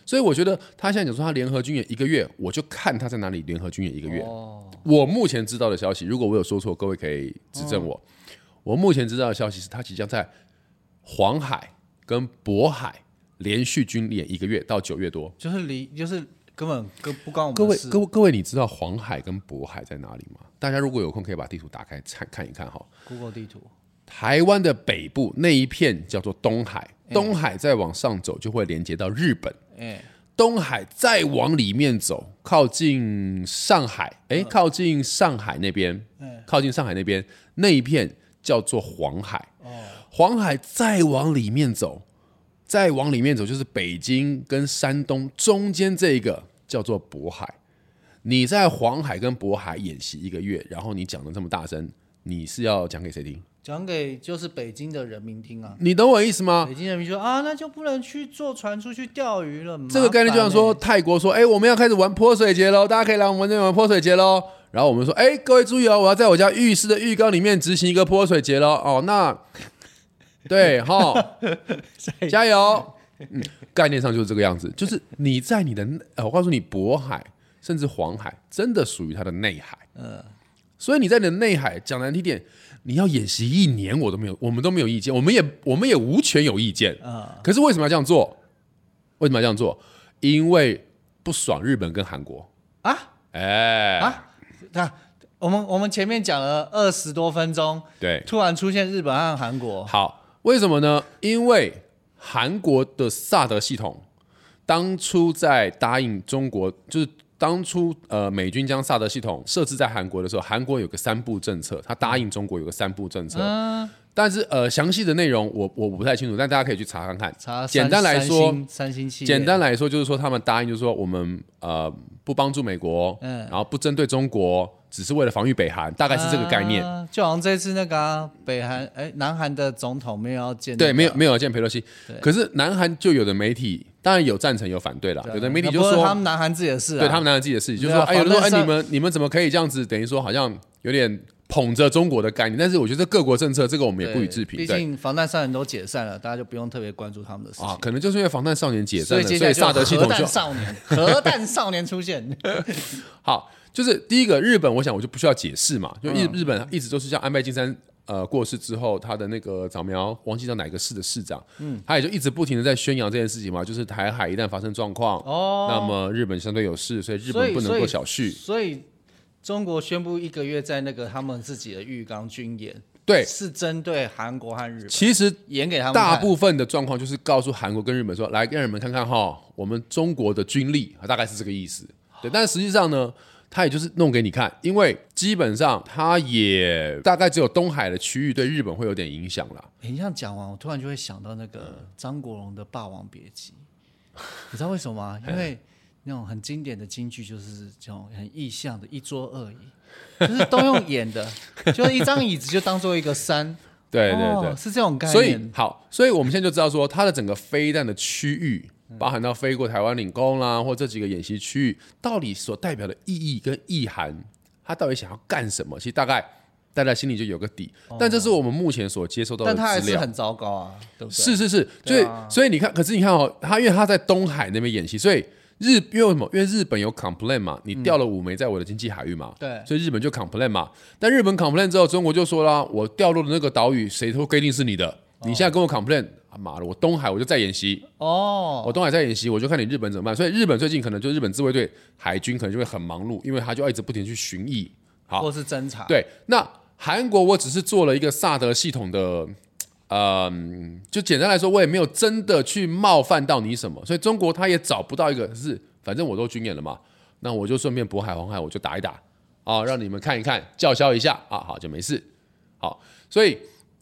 Speaker 1: 所以我觉得他现在讲说他联合军演一个月，我就看他在哪里联合军演一个月。
Speaker 2: 哦，
Speaker 1: 我目前知道的消息，如果我有说错，各位可以指正我。我目前知道的消息是，他即将在黄海跟渤海连续军演一个月到九月多。
Speaker 2: 就是离就是根本跟不关我们
Speaker 1: 各位各位各位，你知道黄海跟渤海在哪里吗？大家如果有空可以把地图打开看看一看哈。
Speaker 2: Google 地图
Speaker 1: 台湾的北部那一片叫做东海，东海再往上走就会连接到日本。
Speaker 2: 哎、
Speaker 1: 东海再往里面走，靠近上海，哎，靠近上海那边，靠近上海那边那一片叫做黄海。黄海再往里面走，再往里面走就是北京跟山东中间这一个叫做渤海。你在黄海跟渤海演习一个月，然后你讲的这么大声，你是要讲给谁听？
Speaker 2: 讲给就是北京的人民听啊。
Speaker 1: 你懂我意思吗？
Speaker 2: 北京人民说啊，那就不能去坐船出去钓鱼了。
Speaker 1: 这个概念就像说，泰国说，哎、我们要开始玩泼水节喽，大家可以来我们这边玩泼水节喽。然后我们说，哎、各位注意哦，我要在我家浴室的浴缸里面执行一个泼水节喽。哦，那对哈，<laughs> 加油。嗯，概念上就是这个样子，就是你在你的，呃，我告诉你，渤海甚至黄海真的属于它的内海。嗯，所以你在你的内海讲难听点，你要演习一年，我都没有，我们都没有意见，我们也我们也无权有意见。
Speaker 2: 啊，
Speaker 1: 可是为什么要这样做？为什么要这样做？因为不爽日本跟韩国。
Speaker 2: 啊
Speaker 1: 哎、
Speaker 2: 啊，那我们我们前面讲了二十多分钟，
Speaker 1: 对，
Speaker 2: 突然出现日本和韩国，
Speaker 1: 好，为什么呢？因为韩国的萨德系统当初在答应中国，就是当初呃美军将萨德系统设置在韩国的时候，韩国有个三步政策，他答应中国有个三步政策。但是呃，详细的内容我我不太清楚，但大家可以去查看看。
Speaker 2: 查
Speaker 1: 简单来说，简单来说，就是说他们答应，就是说我们呃不帮助美国，
Speaker 2: 嗯
Speaker 1: 然后不针对中国，只是为了防御北韩，大概是这个概念。
Speaker 2: 啊就好像这次那个啊、北韩哎，南韩的总统没有要见、
Speaker 1: 对，没有没
Speaker 2: 有，
Speaker 1: 要见佩洛西，可是南韩就有的媒体当然有赞成有反对了，有的媒体就
Speaker 2: 说他，们南韩自己的事啊，
Speaker 1: 对他们南韩自己的事情，就
Speaker 2: 对啊
Speaker 1: 说哎，有的说哎你们你们怎么可以这样子？等于说好像有点捧着中国的概念，但是我觉得各国政策这个我们也不予置评，对
Speaker 2: 毕竟防弹少年都解散了，大家就不用特别关注他们的事情。
Speaker 1: 啊，可能就是因为防弹少年解散了，
Speaker 2: 所以
Speaker 1: 萨德系
Speaker 2: 核
Speaker 1: 统就
Speaker 2: 弹少年，<laughs> 核弹少年出现，<laughs>
Speaker 1: 好，就是第一个日本，我想我就不需要解释嘛，就日、
Speaker 2: 嗯。
Speaker 1: 日本一直都是像安倍晋三呃过世之后，他的那个早苗忘记叫哪个市的市长，嗯，他也就一直不停的在宣扬这件事情嘛，就是台海一旦发生状况，
Speaker 2: 哦。
Speaker 1: 那么日本相对有事，所以日本不能够小觑，
Speaker 2: 所以中国宣布一个月在那个他们自己的浴缸军演，
Speaker 1: 对，
Speaker 2: 是针对韩国和日本
Speaker 1: 其实
Speaker 2: 演给他们
Speaker 1: 大部分的状况就是告诉韩国跟日本说，来让你们看看哈，我们中国的军力大概是这个意思。对，但实际上呢，他也就是弄给你看，因为基本上他也大概只有东海的区域对日本会有点影响啦。
Speaker 2: 诶你这样讲完，我突然就会想到那个张国荣的《霸王别姬》，<laughs> 你知道为什么吗？因为那种很经典的京剧就是这种很意象的一桌二椅，<laughs> 就是都用演的，<laughs> 就是一张椅子就当做一个山，
Speaker 1: 对对对，
Speaker 2: 哦是这种概念。
Speaker 1: 所以好，所以我们现在就知道说，它的整个飞弹的区域，包含到飞过台湾领空啦，或这几个演习区域，到底所代表的意义跟意涵，它到底想要干什么？其实大概大家心里就有个底。但这是我们目前所接收到的
Speaker 2: 哦但他还。是很糟糕啊，对不对？
Speaker 1: 是是是，所以、
Speaker 2: 啊
Speaker 1: 所以你看，可是你看哦，他因为他在东海那边演习，所以日因为什么？因为日本有 complain 嘛，你掉了五枚在我的经济海域嘛，
Speaker 2: 对。
Speaker 1: 所以日本就 complain 嘛。但日本 complain 之后，中国就说啦，我掉落的那个岛屿，谁都规定是你的，你现在跟我 complain，啊妈的，我东海我就在演习，
Speaker 2: 哦，
Speaker 1: 我东海在演习，我就看你日本怎么办。所以日本最近可能就日本自卫队海军可能就会很忙碌，因为他就要一直不停去巡弋。好，
Speaker 2: 或是侦查，
Speaker 1: 对，那韩国我只是做了一个萨德系统的，嗯，就简单来说，我也没有真的去冒犯到你什么，所以中国他也找不到一个是，反正我都军演了嘛，那我就顺便渤海、黄海我就打一打啊，让你们看一看，叫嚣一下啊，好就没事。好，所以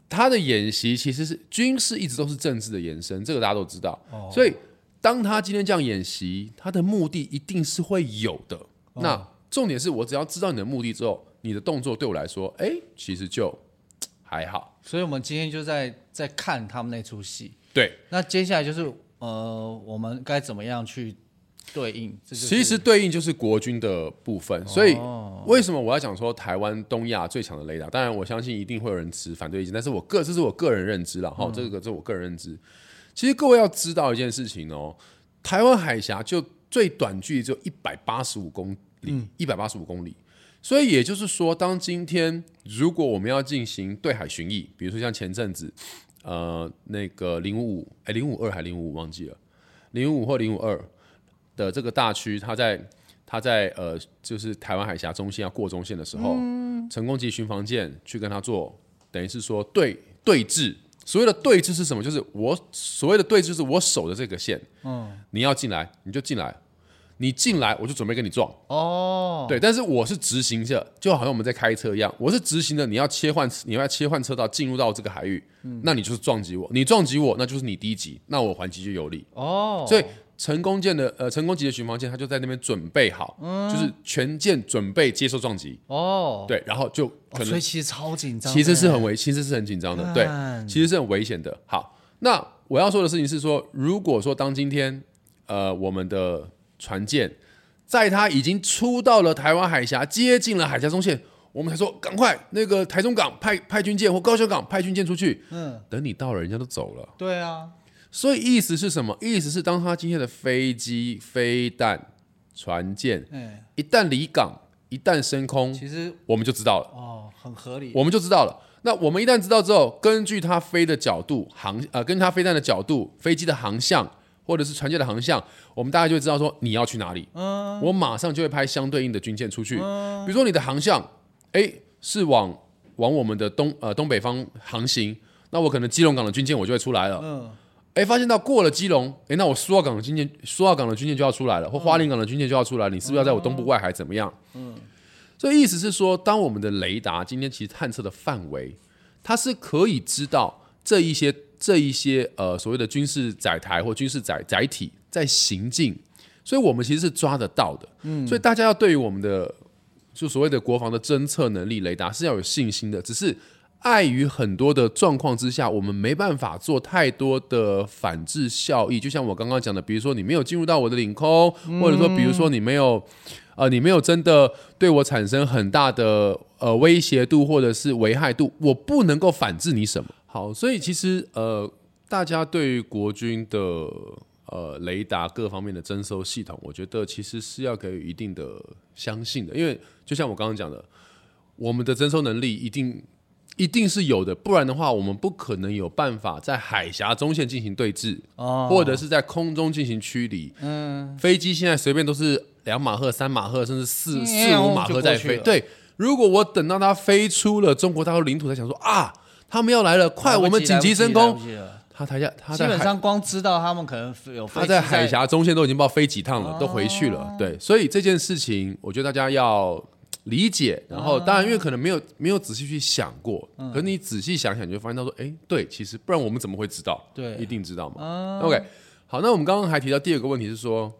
Speaker 1: 他的演习其实是军事一直都是政治的延伸，这个大家都知道。所以当他今天这样演习，他的目的一定是会有的。那重点是我只要知道你的目的之后，你的动作对我来说，哎，其实就还好。
Speaker 2: 所以我们今天就在在看他们那出戏。
Speaker 1: 对，
Speaker 2: 那接下来就是呃，我们该怎么样去对应？这就是
Speaker 1: 其实对应就是国军的部分，所以为什么我要讲说台湾东亚最强的雷达？当然，我相信一定会有人持反对意见，但是我个这是我个人认知了哈，这个这我个人认知。其实各位要知道一件事情哦，台湾海峡就最短距离只有一百八十五公里，一百八十五公里。所以也就是说，当今天如果我们要进行对海巡弋，比如说像前阵子，呃，那个零五五，哎，零五二还零五五忘记了，零五五或零五二的这个大区，它在它在呃，就是台湾海峡中线要过中线的时候，成功级巡防舰去跟它做，等于是说对对峙。所谓的对峙是什么？就是我所谓的对峙，就是我守的这个线，嗯，你要进来你就进来，你进来我就准备跟你撞。
Speaker 2: 哦，
Speaker 1: 对，但是我是直行的，就好像我们在开车一样，我是直行的。你要切换，你要切换车道进入到这个海域，那你就是撞击我，你撞击我，那就是你低级，那我还击就有利。
Speaker 2: 哦，
Speaker 1: 所以成功舰的呃成功级的巡防舰，它就在那边准备好，就是全舰准备接受撞击。
Speaker 2: 哦，
Speaker 1: 对，然后就可能
Speaker 2: 哦所以其实超紧张，
Speaker 1: 其实是很危，其实是很紧张的，对，其实是很危险的。好，那我要说的事情是说，如果说当今天呃我们的船舰在它已经出到了台湾海峡，接近了海峡中线，我们才说赶快那个台中港派派军舰或高雄港派军舰出去。
Speaker 2: 嗯，
Speaker 1: 等你到了，人家都走了。
Speaker 2: 对啊，
Speaker 1: 所以意思是什么？意思是当他今天的飞机、飞弹、船舰
Speaker 2: 嗯，
Speaker 1: 一旦离港，一旦升空，
Speaker 2: 其实
Speaker 1: 我们就知道了。
Speaker 2: 哦很合理，
Speaker 1: 我们就知道了。那我们一旦知道之后，根据它飞的角度、航呃，根据它飞弹的角度、飞机的航向，或者是船舰的航向，我们大概就会知道说你要去哪里。嗯，我马上就会派相对应的军舰出去。比如说你的航向，哎，是往往我们的东呃东北方航行，那我可能基隆港的军舰我就会出来了。
Speaker 2: 嗯，
Speaker 1: 哎，发现到过了基隆，哎，那我苏澳港的军舰，苏澳港的军舰就要出来了，或花莲港的军舰就要出来，你是不是要在我东部外海怎么样？嗯，所以意思是说，当我们的雷达今天其实探测的范围，它是可以知道这一些这一些呃所谓的军事载台或军事载载体在行进，所以我们其实是抓得到的。嗯，所以大家要对于我们的就所谓的国防的侦测能力，雷达是要有信心的，只是。碍于很多的状况之下，我们没办法做太多的反制效益。就像我刚刚讲的，比如说你没有进入到我的领空，或者说比如说你没有，呃，你没有真的对我产生很大的呃威胁度或者是危害度，我不能够反制你什么。好，所以其实呃，大家对于国军的呃雷达各方面的征收系统，我觉得其实是要给予一定的相信的，因为就像我刚刚讲的，我们的征收能力一定。一定是有的，不然的话，我们不可能有办法在海峡中线进行对峙，
Speaker 2: 哦，
Speaker 1: 或者是在空中进行驱离。嗯，飞机现在随便都是两马赫、三马赫，甚至四
Speaker 2: 嗯
Speaker 1: 四五马赫在飞。对，如果我等到它飞出了中国大陆领土，才想说啊，他们要来了，快，我们紧急升空。。他台下，他
Speaker 2: 基本上光知道他们可能有
Speaker 1: 他在海峡中线都已经不知道飞几趟了，都回去了。对，所以这件事情，我觉得大家要理解。然后，当然，因为可能没有没有仔细去想过，可是你仔细想想，你就发现到说，哎，对，其实不然我们怎么会知道？
Speaker 2: 对
Speaker 1: 一定知道嘛。OK，好，那我们刚刚还提到第二个问题是说。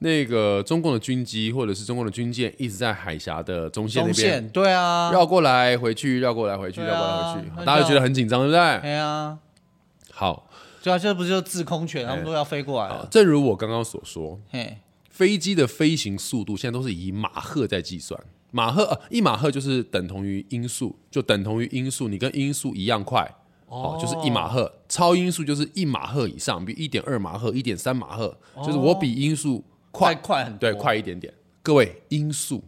Speaker 1: 那个中共的军机或者是中共的军舰一直在海峡的中线那边，
Speaker 2: 对啊，
Speaker 1: 绕过来回去，绕过来回去，绕过来回去，大家就觉得很紧张，对不对？
Speaker 2: 对啊，
Speaker 1: 好，
Speaker 2: 对啊，这不就制空权，他们都要飞过来了，
Speaker 1: 正如我刚刚所说，
Speaker 2: 嘿，
Speaker 1: 飞机的飞行速度现在都是以马赫在计算，马赫呃一马赫就是等同于音速，就等同于音速，你跟音速一样快。哦，就是一马赫，超音速就是一马赫以上，比一点二马赫、一点三马赫，就是我比音速快
Speaker 2: 快快很多，
Speaker 1: 对，快一点点。各位，音速，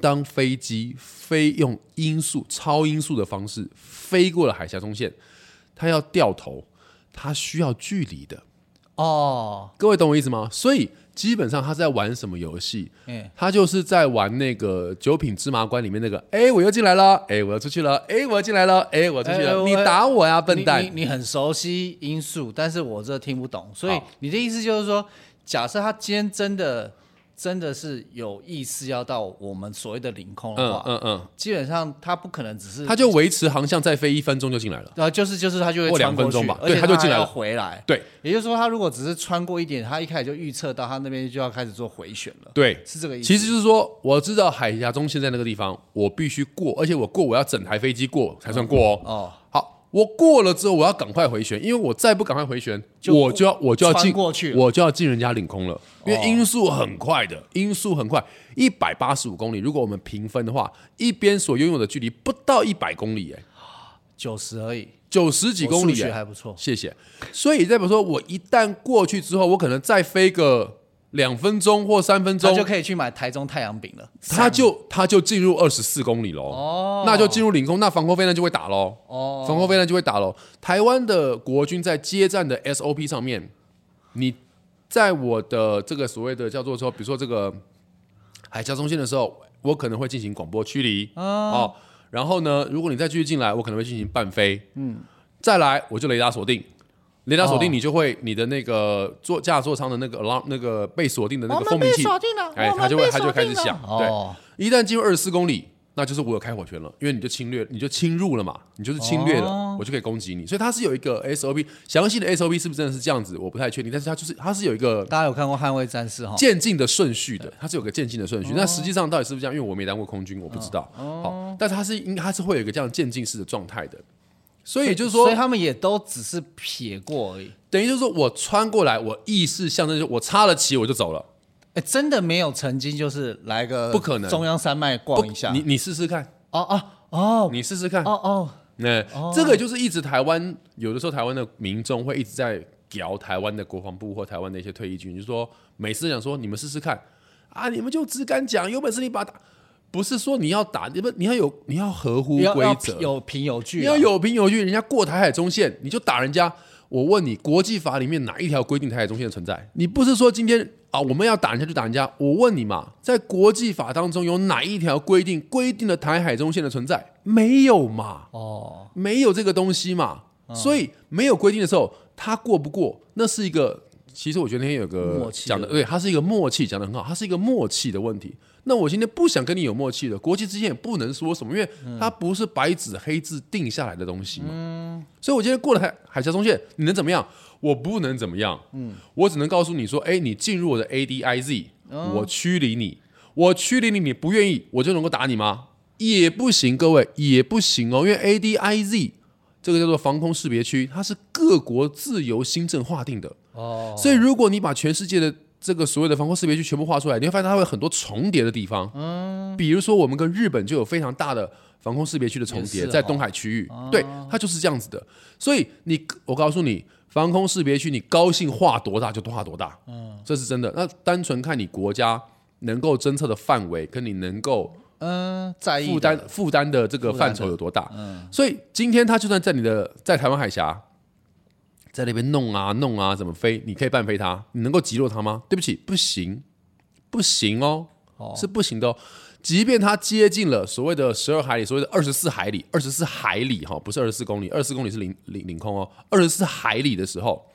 Speaker 1: 当飞机飞用音速、超音速的方式飞过了海峡中线，它要掉头，它需要距离的。
Speaker 2: 哦，
Speaker 1: 各位懂我意思吗？所以基本上他在玩什么游戏？
Speaker 2: 嗯，
Speaker 1: 他就是在玩那个九品芝麻官里面那个，哎，我又进来了，哎，我要出去了，哎，我要进来了，哎，我要出去了，你打我呀，笨蛋
Speaker 2: 你很熟悉音速，但是我这听不懂，所以你的意思就是说，假设他今天真的真的是有意识要到我们所谓的领空的
Speaker 1: 嗯
Speaker 2: 话，
Speaker 1: 嗯嗯，
Speaker 2: 基本上他不可能只是
Speaker 1: 他就维持航向再飞一分钟就进来了。
Speaker 2: 呃，就是就是他就会
Speaker 1: 或
Speaker 2: 穿过去
Speaker 1: 两分钟吧对他就进来了
Speaker 2: 回来。
Speaker 1: 对
Speaker 2: 也就是说，他如果只是穿过一点，他一开始就预测到他那边就要开始做回旋了，
Speaker 1: 对，
Speaker 2: 是这个意思。
Speaker 1: 其实就是说，我知道海峡中线在那个地方，我必须过，而且我过我要整台飞机过才算过哦。
Speaker 2: 哦，
Speaker 1: 好，我过了之后，我要赶快回旋，因为我再不赶快回旋，
Speaker 2: 就
Speaker 1: 我就要我就要进
Speaker 2: 过去
Speaker 1: 我就要进人家领空了，因为
Speaker 2: 哦
Speaker 1: 音速很快的，音速很快，一百八十五公里。如果我们平分的话，一边所拥有的距离不到一百公里，哎，
Speaker 2: 九十而已，
Speaker 1: 九十几公里耶，
Speaker 2: 还不错。
Speaker 1: 谢谢。所以代表说，我一旦过去之后，我可能再飞个两分钟或三分钟
Speaker 2: 他就，可以去买台中太阳饼了。
Speaker 1: 他就他就进入二十四公里喽。
Speaker 2: 哦，
Speaker 1: 那就进入领空，那防空飞弹就会打喽。
Speaker 2: 哦，
Speaker 1: 防空飞弹就会打喽。台湾的国军在接战的 SOP 上面，你在我的这个所谓的叫做说，比如说这个海峡中心的时候，我可能会进行广播驱离哦。然后呢，如果你再继续进来，我可能会进行半飞。嗯，再来我就雷达锁定。雷达锁定，
Speaker 2: 哦
Speaker 1: 你就会你的那个座驾座舱的那个 alarm 那个被锁定的那个蜂鸣器，
Speaker 2: 定了
Speaker 1: 哎，它就会它就开始响。对，
Speaker 2: 哦，
Speaker 1: 一旦进入二十四公里，那就是我有开火权了，因为你就侵略，你就侵入了嘛，你就是侵略了，
Speaker 2: 哦
Speaker 1: 我就可以攻击你。所以它是有一个 SOP，详细的 SOP 是不是真的是这样子，我不太确定，但是它就是它是有一个
Speaker 2: 大家有看过《捍卫战士》哈？
Speaker 1: 渐进的顺序的，它是有个渐进的顺序。那实际上到底是不是这样？因为我没当过空军，我不知道。好，但是它是应它是会有一个这样渐进式的状态的。所以就是说
Speaker 2: 所以，他们也都只是撇过而已。
Speaker 1: 等于就是说我穿过来，我意识象征就我插了旗我就走了，
Speaker 2: 哎，真的没有曾经就是来个
Speaker 1: 不可能。
Speaker 2: 中央山脉逛一下。
Speaker 1: 你你试试看，
Speaker 2: 哦哦哦。
Speaker 1: 你试试看。
Speaker 2: 哦哦，
Speaker 1: 那、这个就是一直台湾有的时候台湾的民众会一直在屌台湾的国防部或台湾的一些退役军，就是说每次讲说你们试试看啊，你们就只敢讲，有本事你把不是说你要打，你不你要有你要合乎规则，
Speaker 2: 有凭有据啊，
Speaker 1: 你要有凭有据，人家过台海中线你就打人家。我问你，国际法里面哪一条规定台海中线的存在？你不是说今天啊我们要打人家就打人家？我问你嘛，在国际法当中有哪一条规定规定了台海中线的存在？没有嘛？
Speaker 2: 哦，
Speaker 1: 没有这个东西嘛，所以没有规定的时候，他过不过，那是一个，其实我觉得那天有个讲的，对，它是一个默契，讲的很好，它是一个默契的问题。那我今天不想跟你有默契的，国际之间也不能说什么，因为它不是白纸黑字定下来的东西嘛。所以我今天过了海海峡中线，你能怎么样？我不能怎么样，嗯，我只能告诉你说，哎，你进入我的 ADIZ，、我驱离你，我驱离你，你不愿意，我就能够打你吗？也不行，各位也不行哦，因为 ADIZ 这个叫做防空识别区，它是各国自由新政划定的。
Speaker 2: 哦，
Speaker 1: 所以如果你把全世界的这个所有的防空识别区全部画出来，你会发现它会有很多重叠的地方。嗯，比如说我们跟日本就有非常大的防空识别区的重叠，在东海区域，对，它就是这样子的。所以你，我告诉你，防空识别区你高兴画多大就画多大，嗯，这是真的。那单纯看你国家能够侦测的范围，跟你能够
Speaker 2: 嗯，在意
Speaker 1: 负担负担的这个范畴有多大。所以今天他就算在你的在台湾海峡，在那边弄啊弄啊怎么飞，你可以半飞它，你能够击落它吗？对不起，不行，不行哦，是不行的哦。即便它接近了所谓的十二海里，所谓的二十四海里，二十四海里哈，不是二十四公里，二十四公里是领领领空哦，二十四海里的时候，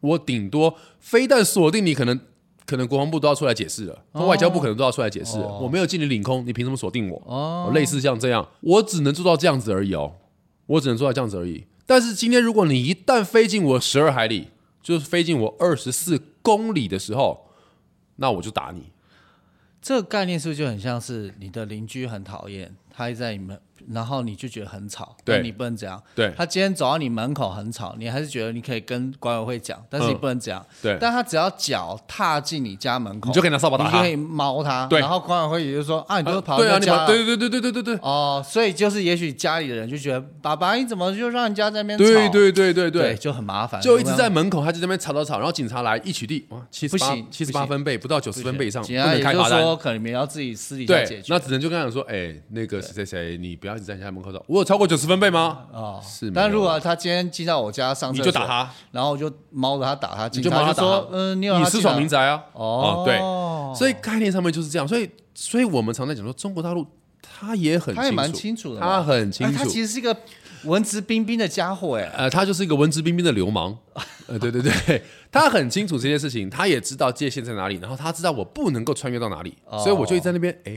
Speaker 1: 我顶多飞弹锁定你，可能可能国防部都要出来解释了，外交部可能都要出来解释了。我没有进你领空，你凭什么锁定我？哦，类似像这样，我只能做到这样子而已哦，我只能做到这样子而已。但是今天如果你一旦飞进我十二海里，就是飞进我二十四公里的时候，那我就打你。
Speaker 2: 这个概念是不是就很像是你的邻居很讨厌，他在你们，然后你就觉得很吵，
Speaker 1: 对
Speaker 2: 你不能这样。
Speaker 1: 对，
Speaker 2: 他今天走到你门口很吵，你还是觉得你可以跟管委会讲，但是你不能这样。
Speaker 1: 对，
Speaker 2: 但他只要脚踏进你家门口，
Speaker 1: 你就可以拿扫把打他，
Speaker 2: 就可以猫他。
Speaker 1: 对，
Speaker 2: 然后管委会也就说啊，你就跑到家、对啊，
Speaker 1: 你对对对对对对对。
Speaker 2: 哦，所以就是也许家里的人就觉得，爸爸你怎么就让人家在那边吵？
Speaker 1: 对对对对
Speaker 2: 对，就很麻烦，
Speaker 1: 就一直在门口，他就在那边吵吵吵，然后警察来一取缔，哇，七十八
Speaker 2: 不行
Speaker 1: 七十八分贝不,到九十分贝以上
Speaker 2: 警察也
Speaker 1: 开。
Speaker 2: 就说可能你们要自己私底下解决，
Speaker 1: 那只能就跟他讲说，哎，那个谁谁谁，你不要。一直在人家门口走，我有超过九十分贝吗？
Speaker 2: 啊，
Speaker 1: 是
Speaker 2: 但如果他今天进到我家上厕所，
Speaker 1: 你就打他，
Speaker 2: 然后我就猫着他打他，
Speaker 1: 你
Speaker 2: 警察
Speaker 1: 就
Speaker 2: 说，嗯，你有
Speaker 1: 以私
Speaker 2: 他进来？
Speaker 1: 闯民宅啊。
Speaker 2: 哦，
Speaker 1: 对。所以概念上面就是这样，所以所以我们常在讲说，中国大陆他也很
Speaker 2: 他也蛮，清楚的，
Speaker 1: 他很清
Speaker 2: 楚。他
Speaker 1: 楚，
Speaker 2: 其实是一个文质彬彬的家伙，哎，
Speaker 1: 呃，他就是一个文质彬彬的流氓，呃，对对对，他很清楚这件事情，他也知道界限在哪里，然后他知道我不能够穿越到哪里，
Speaker 2: 哦。
Speaker 1: 所以我就一直在那边，哎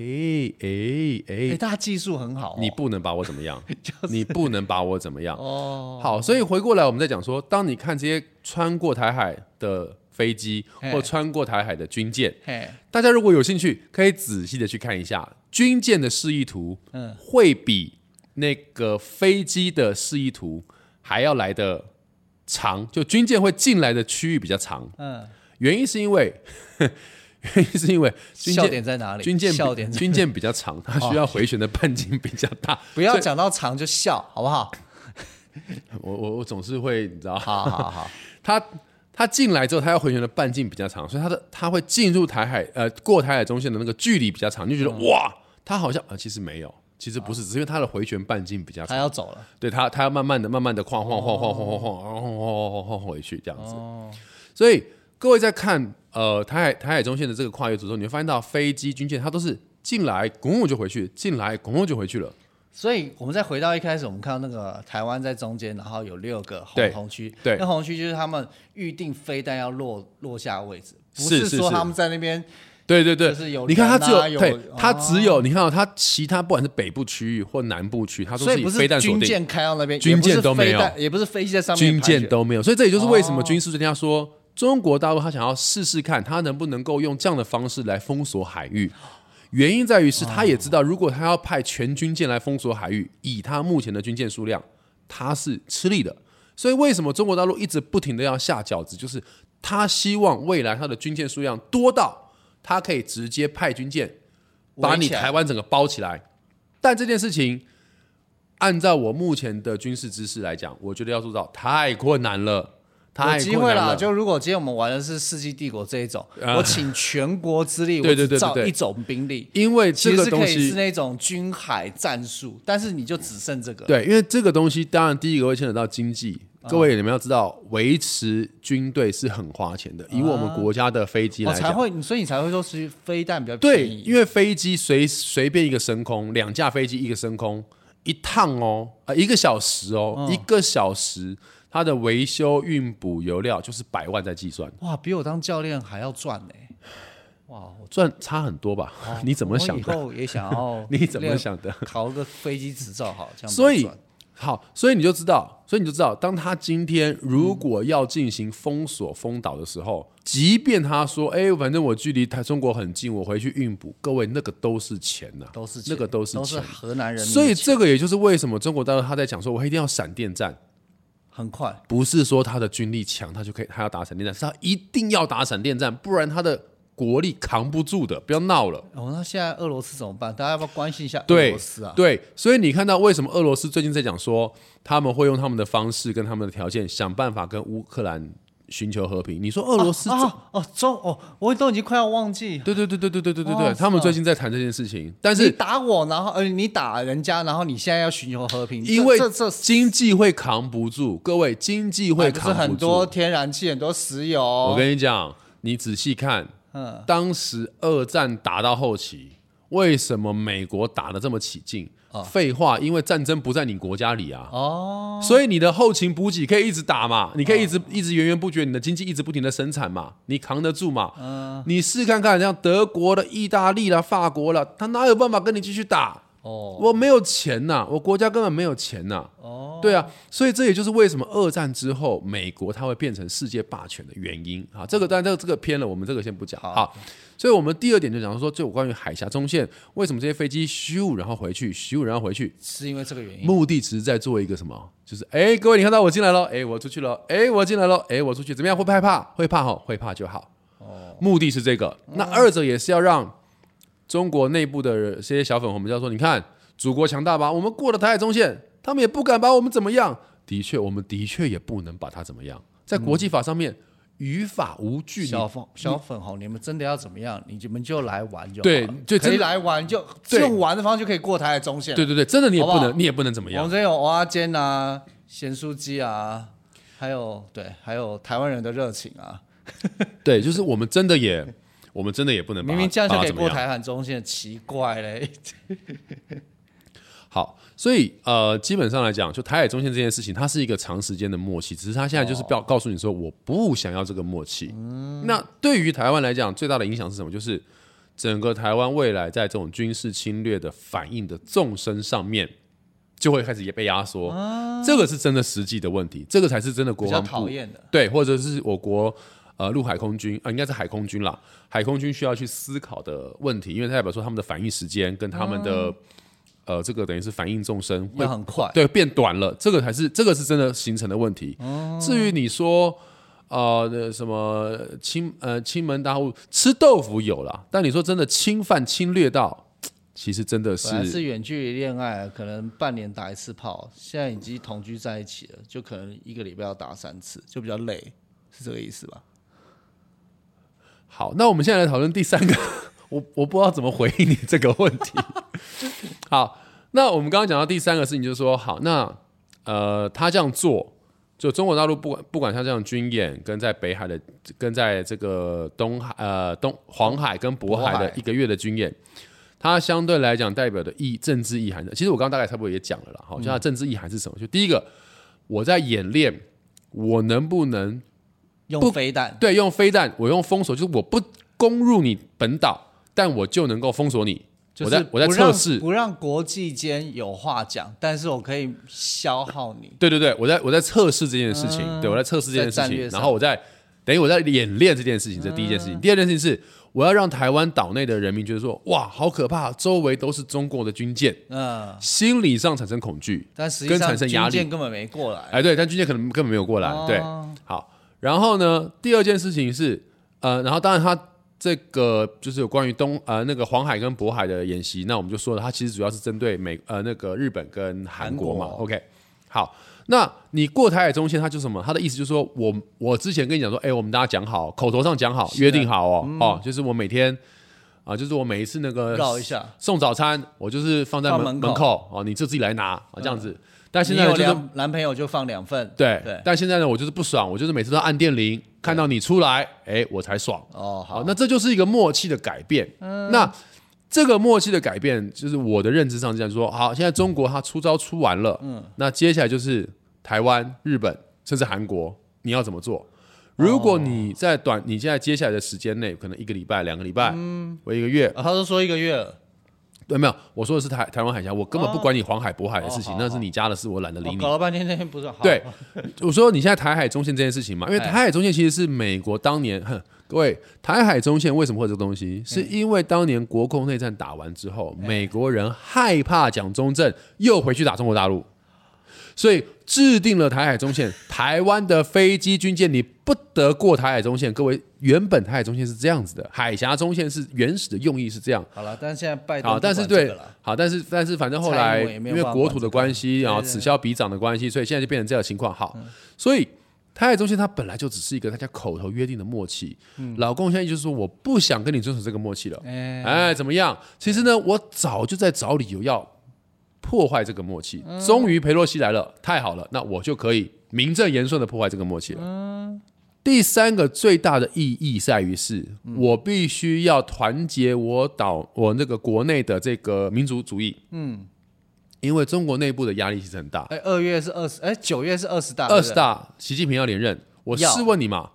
Speaker 1: 哎
Speaker 2: 哎，
Speaker 1: 哎，
Speaker 2: 他技术很好哦，
Speaker 1: 你不能把我怎么样，<laughs> 你不能把我怎么样。
Speaker 2: 哦，
Speaker 1: 好，所以回过来我们再讲说，当你看这些穿过台海的飞机或穿过台海的军舰，
Speaker 2: 嘿，
Speaker 1: 大家如果有兴趣，可以仔细的去看一下军舰的示意图，
Speaker 2: 嗯。
Speaker 1: 会比那个飞机的示意图还要来的长，就军舰会进来的区域比较长。
Speaker 2: 嗯，
Speaker 1: 原因是因为，<laughs> 原因是因为军
Speaker 2: 笑
Speaker 1: 舰
Speaker 2: 点在哪里？
Speaker 1: 军舰
Speaker 2: 笑点
Speaker 1: 军舰比较长，它需要回旋的半径比较大。<laughs>
Speaker 2: 不要讲到长就笑，好不好？<laughs>
Speaker 1: 我我我总是会你知道，
Speaker 2: 好好好，
Speaker 1: 他他进来之后，他要回旋的半径比较长，所以他的他会进入台海呃过台海中线的那个距离比较长，你就觉得、哇，他好像啊、呃其实没有，其实不是，只是因为他的回旋半径比较
Speaker 2: 他
Speaker 1: 长，
Speaker 2: 要走了。
Speaker 1: 对他他要慢慢的慢慢的晃晃晃晃晃晃晃，晃晃晃晃回去这样子。
Speaker 2: 哦，
Speaker 1: 所以各位在看呃台海台海中线的这个跨越组之后，你会发现到飞机军舰它都是进来拱拱就回去，进来拱拱就回去了。
Speaker 2: 所以我们再回到一开始，我们看到那个台湾在中间，然后有六个
Speaker 1: 对
Speaker 2: 红红区，
Speaker 1: 对
Speaker 2: 那红区就是他们预定飞弹要落落下位置，不
Speaker 1: 是是是
Speaker 2: 他们在那边
Speaker 1: 对对对，
Speaker 2: 就是有
Speaker 1: 你看它只有对它
Speaker 2: 哦
Speaker 1: 只有你看到它其他不管是北部区域或南部区，它都
Speaker 2: 是
Speaker 1: 飞弹锁定。
Speaker 2: 军舰开到那边，
Speaker 1: 军舰都没有
Speaker 2: 也不是飞机在上面
Speaker 1: 军舰都没有，所以这也就是为什么
Speaker 2: 哦
Speaker 1: 军事专家说，中国大陆他想要试试看，他能不能够用这样的方式来封锁海域。原因在于是，他也知道，如果他要派全军舰来封锁海域，以他目前的军舰数量，他是吃力的。所以为什么中国大陆一直不停的要下饺子，就是他希望未来他的军舰数量多到，他可以直接派军舰把你台湾整个包起来。但这件事情，按照我目前的军事知识来讲，我觉得要做到太困难了，太
Speaker 2: 有机会
Speaker 1: 了。
Speaker 2: 就如果今天我们玩的是《世纪帝国》这一种，
Speaker 1: 啊
Speaker 2: 我请全国之力，
Speaker 1: 对
Speaker 2: 我造一种兵力，
Speaker 1: 因为这个东
Speaker 2: 其实是可以是，那种军海战术，但是你就只剩这个。
Speaker 1: 对，因为这个东西，当然第一个会牵扯到经济。各位你们要知道，维持军队是很花钱的。以我们国家的飞机来
Speaker 2: 才会，所以你才会说是飞弹比较
Speaker 1: 对，
Speaker 2: 便宜。
Speaker 1: 因为飞机随随便一个升空，两架飞机一个升空，一趟哦，啊、一个小时哦，一个小时，它的维修、运补、油料就是百万在计算，
Speaker 2: 哇，比我当教练还要赚呢、<sighs> 哇，我
Speaker 1: 赚差很多吧？你怎么想
Speaker 2: 的以？后也想要
Speaker 1: 你怎么想的？<laughs> <laughs>
Speaker 2: 考个飞机执照好，这样
Speaker 1: 所以好，所以你就知道，所以你就知道，当他今天如果要进行封锁、封岛的时候，即便他说：“哎、反正我距离台中国很近，我回去运补。”各位，那个都是钱呐、
Speaker 2: 都是
Speaker 1: 那个都是
Speaker 2: 都是。河南人
Speaker 1: 所以这个也就是为什么中国大陆他在讲说，我一定要闪电战，
Speaker 2: 很快。
Speaker 1: 不是说他的军力强，他就可以他要打闪电战，是他一定要打闪电战，不然他的国力扛不住的。不要闹了。
Speaker 2: 哦，那现在俄罗斯怎么办？大家要不要关心一下俄罗斯啊？
Speaker 1: 对，所以你看到为什么俄罗斯最近在讲说，他们会用他们的方式跟他们的条件想办法跟乌克兰寻求和平。你说俄罗斯、
Speaker 2: 哦哦中哦，我都已经快要忘记。
Speaker 1: 对对对对对对对对对，
Speaker 2: 哦
Speaker 1: 他们最近在谈这件事情，但是你
Speaker 2: 打我，然后呃，你打人家，然后你现在要寻求和平，
Speaker 1: 因为
Speaker 2: 这这
Speaker 1: 经济会扛不住，各位经济会扛不住。
Speaker 2: 很多天然气，很多石油。
Speaker 1: 我跟你讲，你仔细看，
Speaker 2: 嗯，
Speaker 1: 当时二战打到后期，为什么美国打得这么起劲？废话，因为战争不在你国家里啊。
Speaker 2: 哦，
Speaker 1: 所以你的后勤补给可以一直打嘛，你可以一直、一直源源不绝，你的经济一直不停的生产嘛，你扛得住嘛？你试看看，像德国的、意大利啦、法国啦，他哪有办法跟你继续打？
Speaker 2: 哦，
Speaker 1: 我没有钱呐、我国家根本没有钱呐、
Speaker 2: 哦，
Speaker 1: 对啊，所以这也就是为什么二战之后美国它会变成世界霸权的原因啊。这个当然这个这个偏了，我们这个先不讲。
Speaker 2: 好
Speaker 1: 好，所以我们第二点就讲说，就有关于海峡中线为什么这些飞机咻然后回去，咻然后回去，
Speaker 2: 是因为这个原因。
Speaker 1: 目的只是在做一个什么？就是哎，各位你看到我进来了，哎，我出去了，哎，我进来了，哎，我出去，怎么样？会不会害怕？会怕哈，会怕就好。哦，目的是这个。那二者也是要让中国内部的这些小粉红们叫说，你看祖国强大吧，我们过了台海中线，他们也不敢把我们怎么样。的确，我们的确也不能把它怎么样，在国际法上面。于法无据，
Speaker 2: 小粉小粉红，你们真的要怎么样？你们就来玩就好
Speaker 1: 对就
Speaker 2: 可以来玩，就
Speaker 1: 就
Speaker 2: 用玩的方式就可以过台海中线。
Speaker 1: 对对对，真的你也不能，
Speaker 2: 好不好
Speaker 1: 你也不能怎么样
Speaker 2: 我们。这有蚵仔煎啊、咸酥鸡啊，还有对，还有台湾人的热情啊。<laughs>
Speaker 1: 对，就是我们真的也，我们真的也不能
Speaker 2: 明明这样就可以过台海中线，奇怪嘞。<laughs>
Speaker 1: 好，所以呃，基本上来讲，就台海中线这件事情，它是一个长时间的默契，只是它现在就是告告诉你说，我不想要这个默契。那对于台湾来讲，最大的影响是什么？就是整个台湾未来在这种军事侵略的反应的纵深上面，就会开始也被压缩。这个是真的实际的问题，这个才是真的国
Speaker 2: 比较
Speaker 1: 防部
Speaker 2: 讨厌的。
Speaker 1: 对，或者是我国呃陆海空军啊、应该是海空军啦，海空军需要去思考的问题，因为它代表说他们的反应时间跟他们的、呃这个等于是反应纵深会
Speaker 2: 要很快。
Speaker 1: 对变短了，这个才是这个是真的形成的问题。至于你说呃那什么侵呃侵门大户吃豆腐有啦，但你说真的侵犯侵略到，其实真的是
Speaker 2: 是远距离恋爱，可能半年打一次炮，现在已经同居在一起了，就可能一个礼拜要打三次，就比较累，是这个意思吧？
Speaker 1: 好。那我们现在来讨论第三个，我我不知道怎么回应你这个问题。<laughs> 好，那我们刚刚讲到第三个事情，就是说，好，那呃，他这样做，就中国大陆不管不管他这样军演，跟在北海的，跟在这个东海呃东黄海跟渤海的一个月的军演，它相对来讲代表的意政治意涵的，其实我刚刚大概差不多也讲了啦，好，就它政治意涵是什么？就第一个，我在演练，我能不能
Speaker 2: 用飞弹，
Speaker 1: 对，用飞弹，我用封锁，就是我不攻入你本岛，但我就能够封锁你。
Speaker 2: 就是
Speaker 1: 我在我在测试，
Speaker 2: 不让国际间有话讲，但是我可以消耗你。
Speaker 1: 对对对，我在我在测试这件事情，对我在测试这件事情，然后我在等于我在演练这件事情，这第一件事情。第二件事情是，我要让台湾岛内的人民觉得说，哇，好可怕，周围都是中国的军舰，
Speaker 2: 嗯，
Speaker 1: 心理上产生恐惧，跟
Speaker 2: 但实际上
Speaker 1: 产生压力
Speaker 2: 军舰根本没过来。
Speaker 1: 哎，对，但军舰可能根本没有过来。
Speaker 2: 哦
Speaker 1: 对，好，然后呢，第二件事情是，呃，然后当然他这个就是有关于东呃那个黄海跟渤海的演习，那我们就说了，它其实主要是针对美呃那个日本跟韩国嘛。OK，好，那你过台海中线，它就是什么？他的意思就是说我我之前跟你讲说，哎，我们大家讲好，口头上讲好，约定好哦，哦，就是我每天。啊，就是我每一次那个
Speaker 2: 绕一下
Speaker 1: 送早餐，我就是放在门
Speaker 2: 门口
Speaker 1: 门口哦，你就自己来拿啊，这样子。但现在呢就是
Speaker 2: 两男朋友就放两份。
Speaker 1: 对，
Speaker 2: 对。
Speaker 1: 但现在呢，我就是不爽，我就是每次都按电铃，看到你出来，哎，我才爽。
Speaker 2: 哦，
Speaker 1: 好，
Speaker 2: 好，
Speaker 1: 那这就是一个默契的改变。那这个默契的改变，就是我的认知上这样说。好，现在中国它出招出完了，嗯，那接下来就是台湾、日本甚至韩国，你要怎么做？如果你在短，你现在接下来的时间内，可能一个礼拜、两个礼拜，嗯，或一个月，
Speaker 2: 啊他都说一个月了，
Speaker 1: 对，没有，我说的是台台湾海峡，我根本不管你黄海、渤海的事情，
Speaker 2: 哦
Speaker 1: 那是你家的事，我懒得理你。
Speaker 2: 哦搞了半天那天不是好。
Speaker 1: 对，我说你现在台海中线这件事情嘛，因为
Speaker 2: 哎。
Speaker 1: 台海中线其实是美国当年，哼，各位，台海中线为什么会有这个东西？是因为当年国共内战打完之后，美国人害怕蒋中正又回去打中国大陆，所以制定了台海中线。<laughs> 台湾的飞机军舰你不得过台海中线。各位，原本台海中线是这样子的，海峡中线是原始的用意是这样。
Speaker 2: 好了，但是现在拜登
Speaker 1: 好，但是对好，但是但是反正后来因为国土的关系，然后
Speaker 2: 对对
Speaker 1: 此消彼长的关系，所以现在就变成这样的情况。好，所以台海中线它本来就只是一个大家口头约定的默契。老共现在就是说我不想跟你遵守这个默契了，
Speaker 2: 哎，
Speaker 1: 哎，怎么样？其实呢，我早就在找理由要破坏这个默契。终于裴洛西来了，太好了，那我就可以名正言顺的破坏这个默契了。第三个最大的意义在于是，我必须要团结我岛我那个国内的这个民族主义。嗯，因为中国内部的压力其实很大。
Speaker 2: 哎，二月是二十，哎，九月是二十大，
Speaker 1: 二十大，习近平要连任，我试问你嘛，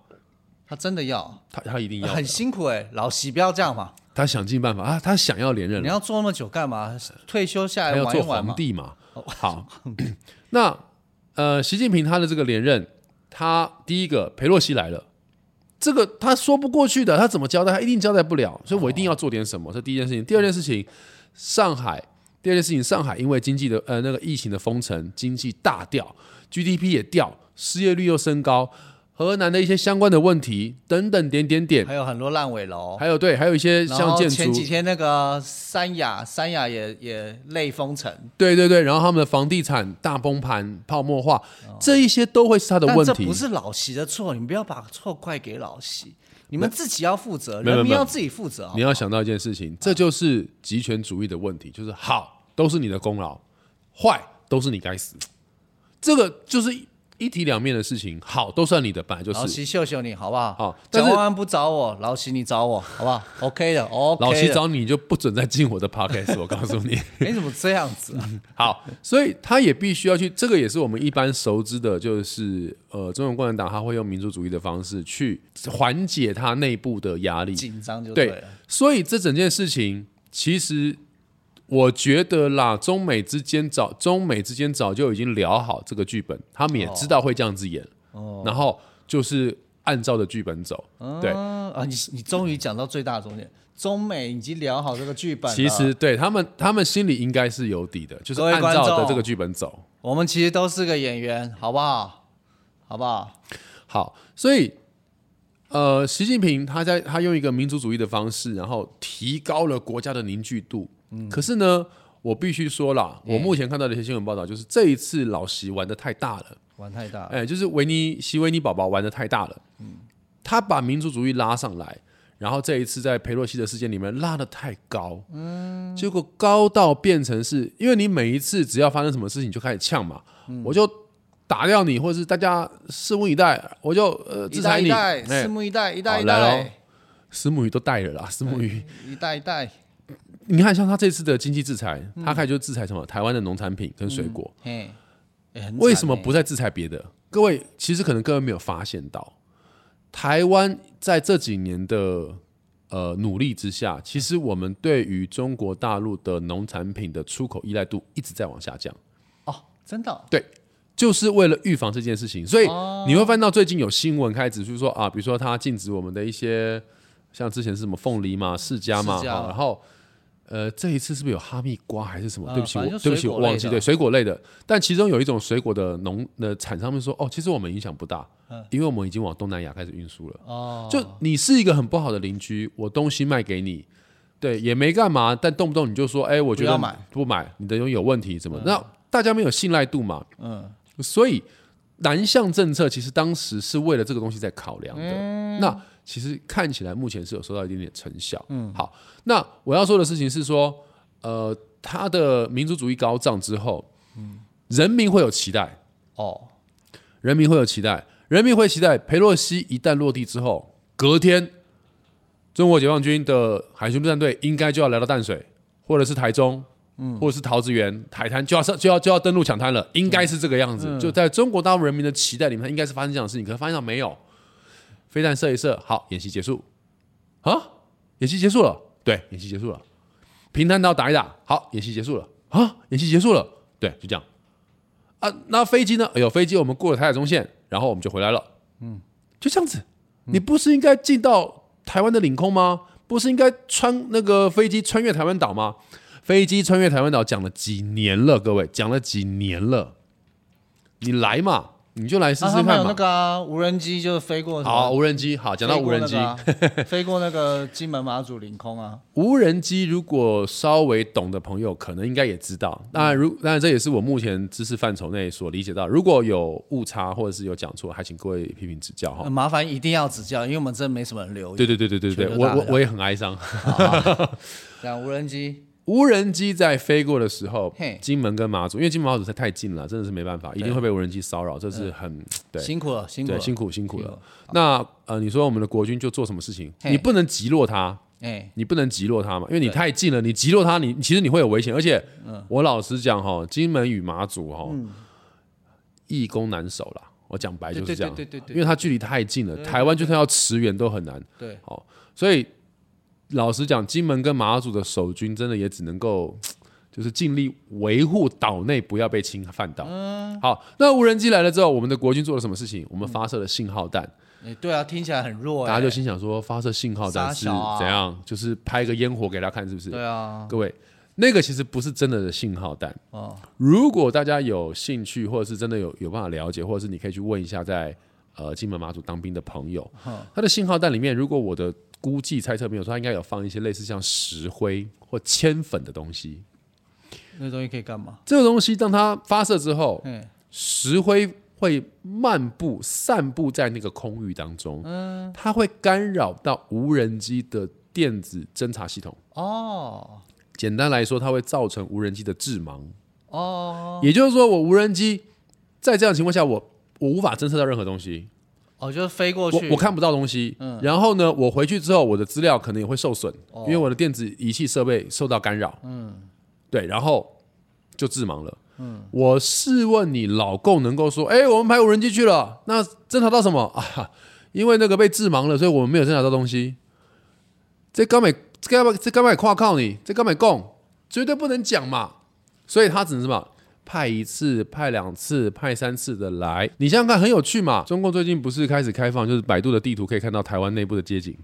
Speaker 2: 他真的要，
Speaker 1: 他他一定要，
Speaker 2: 很辛苦哎，老习不要这样嘛，
Speaker 1: 他想尽办法啊，他想要连任，
Speaker 2: 你要做那么久干嘛？退休下来
Speaker 1: 要做皇帝嘛。好，<coughs> 那呃，习近平他的这个连任，他第一个裴洛西来了，这个他说不过去的，他怎么交代？他一定交代不了，所以我一定要做点什么。这第一件事情。第二件事情，上海。第二件事情，上海因为经济的呃那个疫情的封城，经济大掉，GDP 也掉，失业率又升高，河南的一些相关的问题等等点点点，
Speaker 2: 还有很多烂尾楼，
Speaker 1: 还有对，还有一些
Speaker 2: 然后
Speaker 1: 像建筑，
Speaker 2: 前几天那个三亚，三亚也也类封城，
Speaker 1: 对对对，然后他们的房地产大崩盘、泡沫化，这一些都会是他的问题。
Speaker 2: 这不是老习的错，你们不要把错怪给老习，你们自己要负责，
Speaker 1: 没有没有
Speaker 2: 人民要自己负责。
Speaker 1: 你要想到一件事情，这就是极权主义的问题，就是好都是你的功劳，坏都是你该死。这个就是一一体两面的事情，好都算你的，本来就是。
Speaker 2: 老齐秀秀你好不好？
Speaker 1: 好
Speaker 2: 蒋万安不找我，老齐你找我，好不好？<laughs> OK 的，OK 的。
Speaker 1: 老齐找你就不准再进我的 <laughs> podcast，我告诉你。
Speaker 2: 你怎么这样子啊？<laughs>
Speaker 1: 好，所以他也必须要去，这个也是我们一般熟知的，就是呃，中国共产党他会用民族主义的方式去缓解他内部的压力。
Speaker 2: 紧张就
Speaker 1: 对
Speaker 2: 了。
Speaker 1: 所以这整件事情，其实我觉得啦，中美之间早中美之间早就已经聊好这个剧本，他们也知道会这样子演，
Speaker 2: 哦
Speaker 1: 然后就是按照着剧本走。对，
Speaker 2: 嗯啊，你你终于讲到最大的重点，中美已经聊好这个剧本。
Speaker 1: 其实对他们，他们心里应该是有底的，就是按照的这个剧本走。
Speaker 2: 我们其实都是个演员，好不好？好不好？
Speaker 1: 好，所以呃，习近平他在他用一个民族主义的方式，然后提高了国家的凝聚度，可是呢，我必须说啦，我目前看到的一些新闻报道，就是这一次老席玩的太大了。
Speaker 2: 玩太大了，
Speaker 1: 哎、就是维尼西维尼宝宝玩的太大了，嗯。他把民族主义拉上来，然后这一次在佩洛西的事件里面拉的太高，嗯，结果高到变成是因为你每一次只要发生什么事情就开始呛嘛，我就打掉你，或者是大家拭目以待，我就呃制裁你，
Speaker 2: 代一代，
Speaker 1: 哎
Speaker 2: 拭目以待，一代一
Speaker 1: 代。来咯。
Speaker 2: 代，
Speaker 1: 石母鱼都带了啦，石母鱼，
Speaker 2: 一代一代，
Speaker 1: 你看像他这次的经济制裁，他开始就制裁什么台湾的农产品跟水果，为什么不再制裁别的？各位，其实可能各位没有发现到，台湾在这几年的呃努力之下，其实我们对于中国大陆的农产品的出口依赖度一直在往下降，
Speaker 2: 哦？真的哦
Speaker 1: 就是为了预防这件事情。所以
Speaker 2: 哦
Speaker 1: 你会翻到最近有新闻开始就是说啊，比如说它禁止我们的一些像之前是什么凤梨嘛、释迦嘛，然后。呃，这一次是不是有哈密瓜还是什么？
Speaker 2: 呃
Speaker 1: 对不起，我对不起，我忘记对水果类的。但其中有一种水果的农的厂商们说，哦，其实我们影响不大，因为我们已经往东南亚开始运输了。
Speaker 2: 嗯哦，
Speaker 1: 就你是一个很不好的邻居，我东西卖给你，对，也没干嘛，但动不动你就说，哎，我觉得
Speaker 2: 不买
Speaker 1: 不买，你的东西有问题，怎么？那大家没有信赖度嘛，
Speaker 2: 嗯，
Speaker 1: 所以南向政策其实当时是为了这个东西在考量的。
Speaker 2: 嗯。
Speaker 1: 那其实看起来目前是有收到一点点成效。嗯，好，那我要说的事情是说，呃，他的民族主义高涨之后，人民会有期待，
Speaker 2: 哦，
Speaker 1: 人民会有期待，人民会期待佩洛西一旦落地之后，隔天中国解放军的海军陆战队应该就要来到淡水，或者是台中，嗯，或者是桃子园、海滩就要上就要就要登陆抢滩了，应该是这个样子。就在中国大陆人民的期待里面，它应该是发生这样的事情，可是发现到没有，飞弹射一射，好，演习结束，啊，演习结束了，对，演习结束了，平潭岛打一打，好，演习结束了，啊，演习结束了，对，就这样。啊，那飞机呢？哎呦，飞机我们过了台海中线，然后我们就回来了。嗯，就这样子。你不是应该进到台湾的领空吗？不是应该穿那个飞机穿越台湾岛吗？飞机穿越台湾岛讲了几年了，各位讲了几年了。你来嘛，你就来试
Speaker 2: 啊，
Speaker 1: 试看嘛。
Speaker 2: 那个啊无人机就飞过
Speaker 1: 好，无人机。好，讲到无人机，<laughs>
Speaker 2: 飞过那个金门马祖领空啊，
Speaker 1: 无人机如果稍微懂的朋友，可能应该也知道。当然，如当然这也是我目前知识范畴内所理解到。如果有误差或者是有讲错，还请各位批评指教哈
Speaker 2: 呃。麻烦一定要指教，因为我们真没什么人留意。
Speaker 1: 对对对对对对，我我我也很哀伤。
Speaker 2: 这样无人机，
Speaker 1: 无人机在飞过的时候，金门跟马祖，因为金门马祖实在太近了，真的是没办法，一定会被无人机骚扰，这是很对。
Speaker 2: 辛苦了，辛苦
Speaker 1: 对，辛苦辛苦了。那呃，你说我们的国军就做什么事情？你不能击落它，
Speaker 2: 哎，
Speaker 1: 你不能击落它嘛，因为你太近了，你击落它，你其实你会有危险。而且，我老实讲哈，金门与马祖哈，易攻难守啦。我讲白就是这样，
Speaker 2: 对对对对对
Speaker 1: 因为它距离太近了，台湾就算要驰援都很难。
Speaker 2: 对，好
Speaker 1: 所以老实讲，金门跟马祖的守军真的也只能够。<tsk> 就是尽力维护岛内不要被侵犯到。
Speaker 2: 嗯
Speaker 1: 好，那无人机来了之后，我们的国军做了什么事情？我们发射了信号弹。
Speaker 2: 哎，对啊，听起来很弱哎，
Speaker 1: 大家就心想说，发射信号弹是怎样？就是拍个烟火给他看，是不是？
Speaker 2: 对啊，
Speaker 1: 各位，那个其实不是真的的信号弹。
Speaker 2: 哦，
Speaker 1: 如果大家有兴趣，或者是真的有有办法了解，或者是你可以去问一下在呃金门马祖当兵的朋友，他的信号弹里面，如果我的估计猜测没有错，他应该有放一些类似像石灰或铅粉的东西。
Speaker 2: 那东西可以干嘛？
Speaker 1: 这个东西当它发射之后，
Speaker 2: 哎，
Speaker 1: 石灰会漫步、散布在那个空域当中，
Speaker 2: 嗯
Speaker 1: 它会干扰到无人机的电子侦察系统。
Speaker 2: 哦
Speaker 1: 简单来说，它会造成无人机的致盲。
Speaker 2: 哦
Speaker 1: 也就是说，我无人机在这样的情况下，我我无法侦测到任何东西，
Speaker 2: 哦，就是飞过去，
Speaker 1: 我我看不到东西。然后呢，我回去之后，我的资料可能也会受损，因为我的电子仪器设备受到干扰。嗯，对，然后就致盲了。嗯，我试问你，老共能够说，哎，我们派无人机去了，那侦查到什么 <laughs> 啊？因为那个被致盲了，所以我们没有侦查到东西。这刚美，这干嘛？这干嘛跨靠你？这干嘛供？绝对不能讲嘛。所以他只能什么？派一次、派两次、派三次的来。你想想看，很有趣嘛。中共最近不是开始开放，就是百度的地图可以看到台湾内部的街景。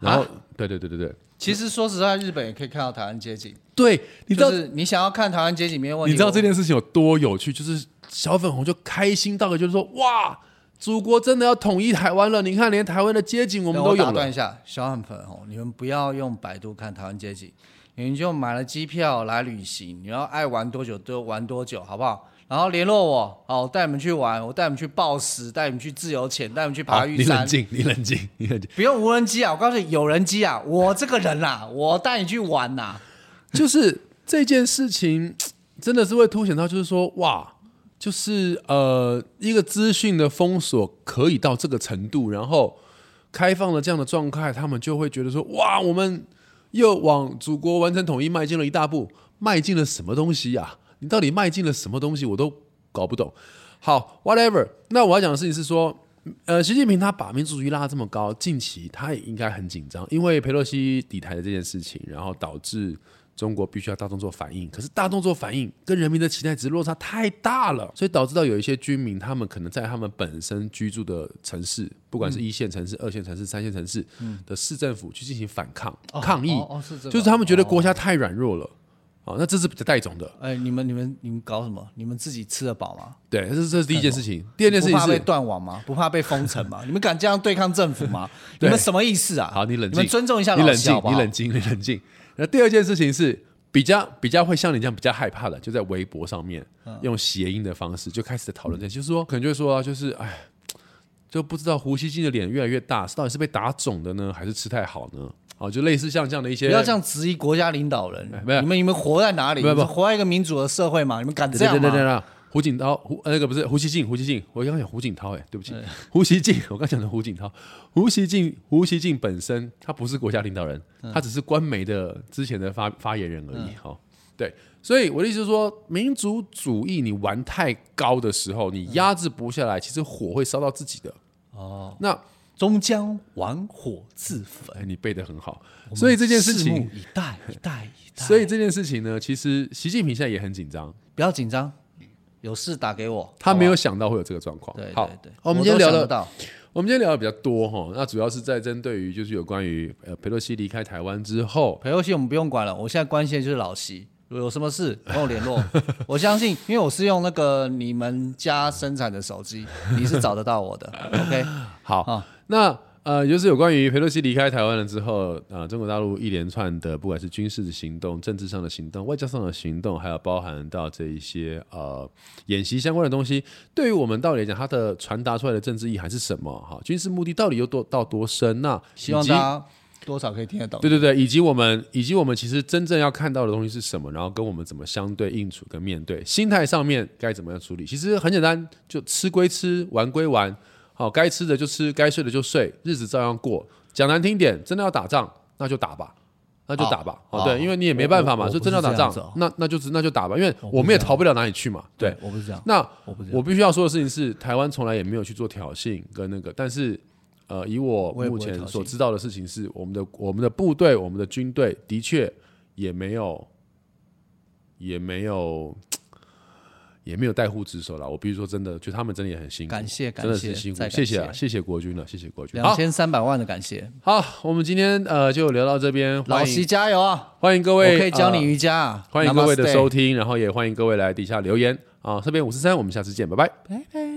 Speaker 1: 然后，对对对对对，
Speaker 2: 其实说实在，日本也可以看到台湾街景。
Speaker 1: 对，你知道
Speaker 2: 就是你想要看台湾街景没有问题。
Speaker 1: 你知道这件事情有多有趣？就是小粉红就开心到了，就是说哇，祖国真的要统一台湾了！你看，连台湾的街景我们都有了。
Speaker 2: 断一下，小粉粉哦，你们不要用百度看台湾街景，你们就买了机票来旅行，你要爱玩多久就玩多久，好不好？然后联络我，好，我带你们去玩，我带你们去暴食，带你们去自由潜，带你们去爬，玉山。
Speaker 1: 你冷静，你冷静，你冷静。
Speaker 2: 不用无人机啊，我告诉你，有人机啊，我这个人啦、我带你去玩呐、<laughs>
Speaker 1: 就是这件事情真的是会凸显到，就是说，哇，就是呃，一个资讯的封锁可以到这个程度，然后开放了这样的状态，他们就会觉得说，哇，我们又往祖国完成统一迈进了一大步，迈进了什么东西呀、你到底迈进了什么东西，我都搞不懂。好，whatever。那我要讲的事情是说，呃，习近平他把民主主义拉这么高，近期他也应该很紧张，因为佩洛西抵台的这件事情，然后导致中国必须要大动作反应。可是大动作反应跟人民的期待值落差太大了，所以导致到有一些居民，他们可能在他们本身居住的城市，不管是一线城市、二线城市、三线城市的市政府去进行反抗、抗议，
Speaker 2: 哦
Speaker 1: 就是他们觉得国家太软弱了。啊，那这是比较带种的，
Speaker 2: 哎，你们你们你们搞什么？你们自己吃得饱吗？
Speaker 1: 对，这是这是第一件事情。第二件事情
Speaker 2: 不怕被
Speaker 1: 是，
Speaker 2: 断网吗？不怕被封城吗？你们敢这样对抗政府吗？你们什么意思啊？
Speaker 1: 好，你冷静，
Speaker 2: 你们尊重一下
Speaker 1: 你冷静？你冷静，你冷静。那第二件事情是比较比较会像你这样比较害怕的，就在微博上面、
Speaker 2: 嗯
Speaker 1: 用谐音的方式就开始讨论这些，就是说可能就会说啊，就是哎，就不知道胡锡进的脸越来越大，是到底是被打肿的呢，还是吃太好呢？好，就类似像这样的一些，
Speaker 2: 不要这样质疑国家领导人
Speaker 1: 没有。
Speaker 2: 你们你们活在哪里？
Speaker 1: 没有没有
Speaker 2: 你们活在一个民主的社会嘛？你们敢
Speaker 1: 对
Speaker 2: 这样吗？
Speaker 1: 对对对对，胡锦涛，胡呃那个不是胡锡进，胡锡进，我刚刚讲胡锦涛，哎，对不起，胡锡进，<laughs> 我刚讲的胡锦涛，胡锡进，胡锡进本身他不是国家领导人，他只是官媒的之前的发发言人而已，哈、对，所以我的意思是说，民族主义你玩太高的时候，你压制不下来，其实火会烧到自己的。哦，那
Speaker 2: 终将玩火自焚。
Speaker 1: 哎，你背得很好，所以这件事
Speaker 2: 拭
Speaker 1: 情
Speaker 2: 目，以待，以待，以待。
Speaker 1: 所以这件事情呢，其实习近平现在也很紧张，
Speaker 2: 不要紧张，有事打给我。
Speaker 1: 他没有想到会有这个状况。
Speaker 2: 对
Speaker 1: 好
Speaker 2: 对对，
Speaker 1: 我们今天聊
Speaker 2: 得到
Speaker 1: 我们今天聊的比较多哈，那主要是在针对于就是有关于呃佩洛西离开台湾之后，
Speaker 2: 裴洛西，我们不用管了。我现在关心的就是老席，有什么事跟我联络。<laughs> 我相信，因为我是用那个你们家生产的手机，你是找得到我的。OK，<laughs>
Speaker 1: 好，
Speaker 2: 好
Speaker 1: 那呃就是有关于佩洛西离开台湾了之后，呃中国大陆一连串的不管是军事的行动、政治上的行动、外交上的行动，还有包含到这一些呃演习相关的东西，对于我们到底来讲，它的传达出来的政治意涵是什么？哈，军事目的到底有多到多深？那
Speaker 2: 希望大家多少可以听得懂。
Speaker 1: 对对对，以及我们以及我们其实真正要看到的东西是什么，然后跟我们怎么相对应处跟面对，心态上面该怎么样处理，其实很简单，就吃归吃，玩归玩，好，该吃的就吃，该睡的就睡，日子照样过。讲难听点，真的要打仗，那就打吧。那就打吧，哦，
Speaker 2: 哦
Speaker 1: 对，因为你也没办法嘛，
Speaker 2: 我我
Speaker 1: 就真的要打仗那那就是那就打吧，因为
Speaker 2: 我
Speaker 1: 们也逃不了哪里去嘛，对，
Speaker 2: 我不是这样，
Speaker 1: 那
Speaker 2: 我不是。
Speaker 1: 我必须要说的事情是，台湾从来也没有去做挑衅跟那个，但是呃，以我目前所知道的事情是，我们的我们的部队、我们的军队的确也没有也没有也没有带护职守了。我必须说真的，就他们真的也很辛苦，
Speaker 2: 感谢
Speaker 1: 真的是辛苦，谢谢啊，
Speaker 2: 谢
Speaker 1: 谢谢国军了，谢谢国军。
Speaker 2: 两
Speaker 1: 好，
Speaker 2: 千三百万的感谢，
Speaker 1: 好，我们今天呃就聊到这边，
Speaker 2: 老席加油啊！
Speaker 1: 欢迎各位，
Speaker 2: 我可以教你
Speaker 1: 呃
Speaker 2: 瑜伽啊。
Speaker 1: 欢迎各位的收听，然后也欢迎各位来底下留言啊。这边五十三，我们下次见，拜拜。
Speaker 2: 拜拜。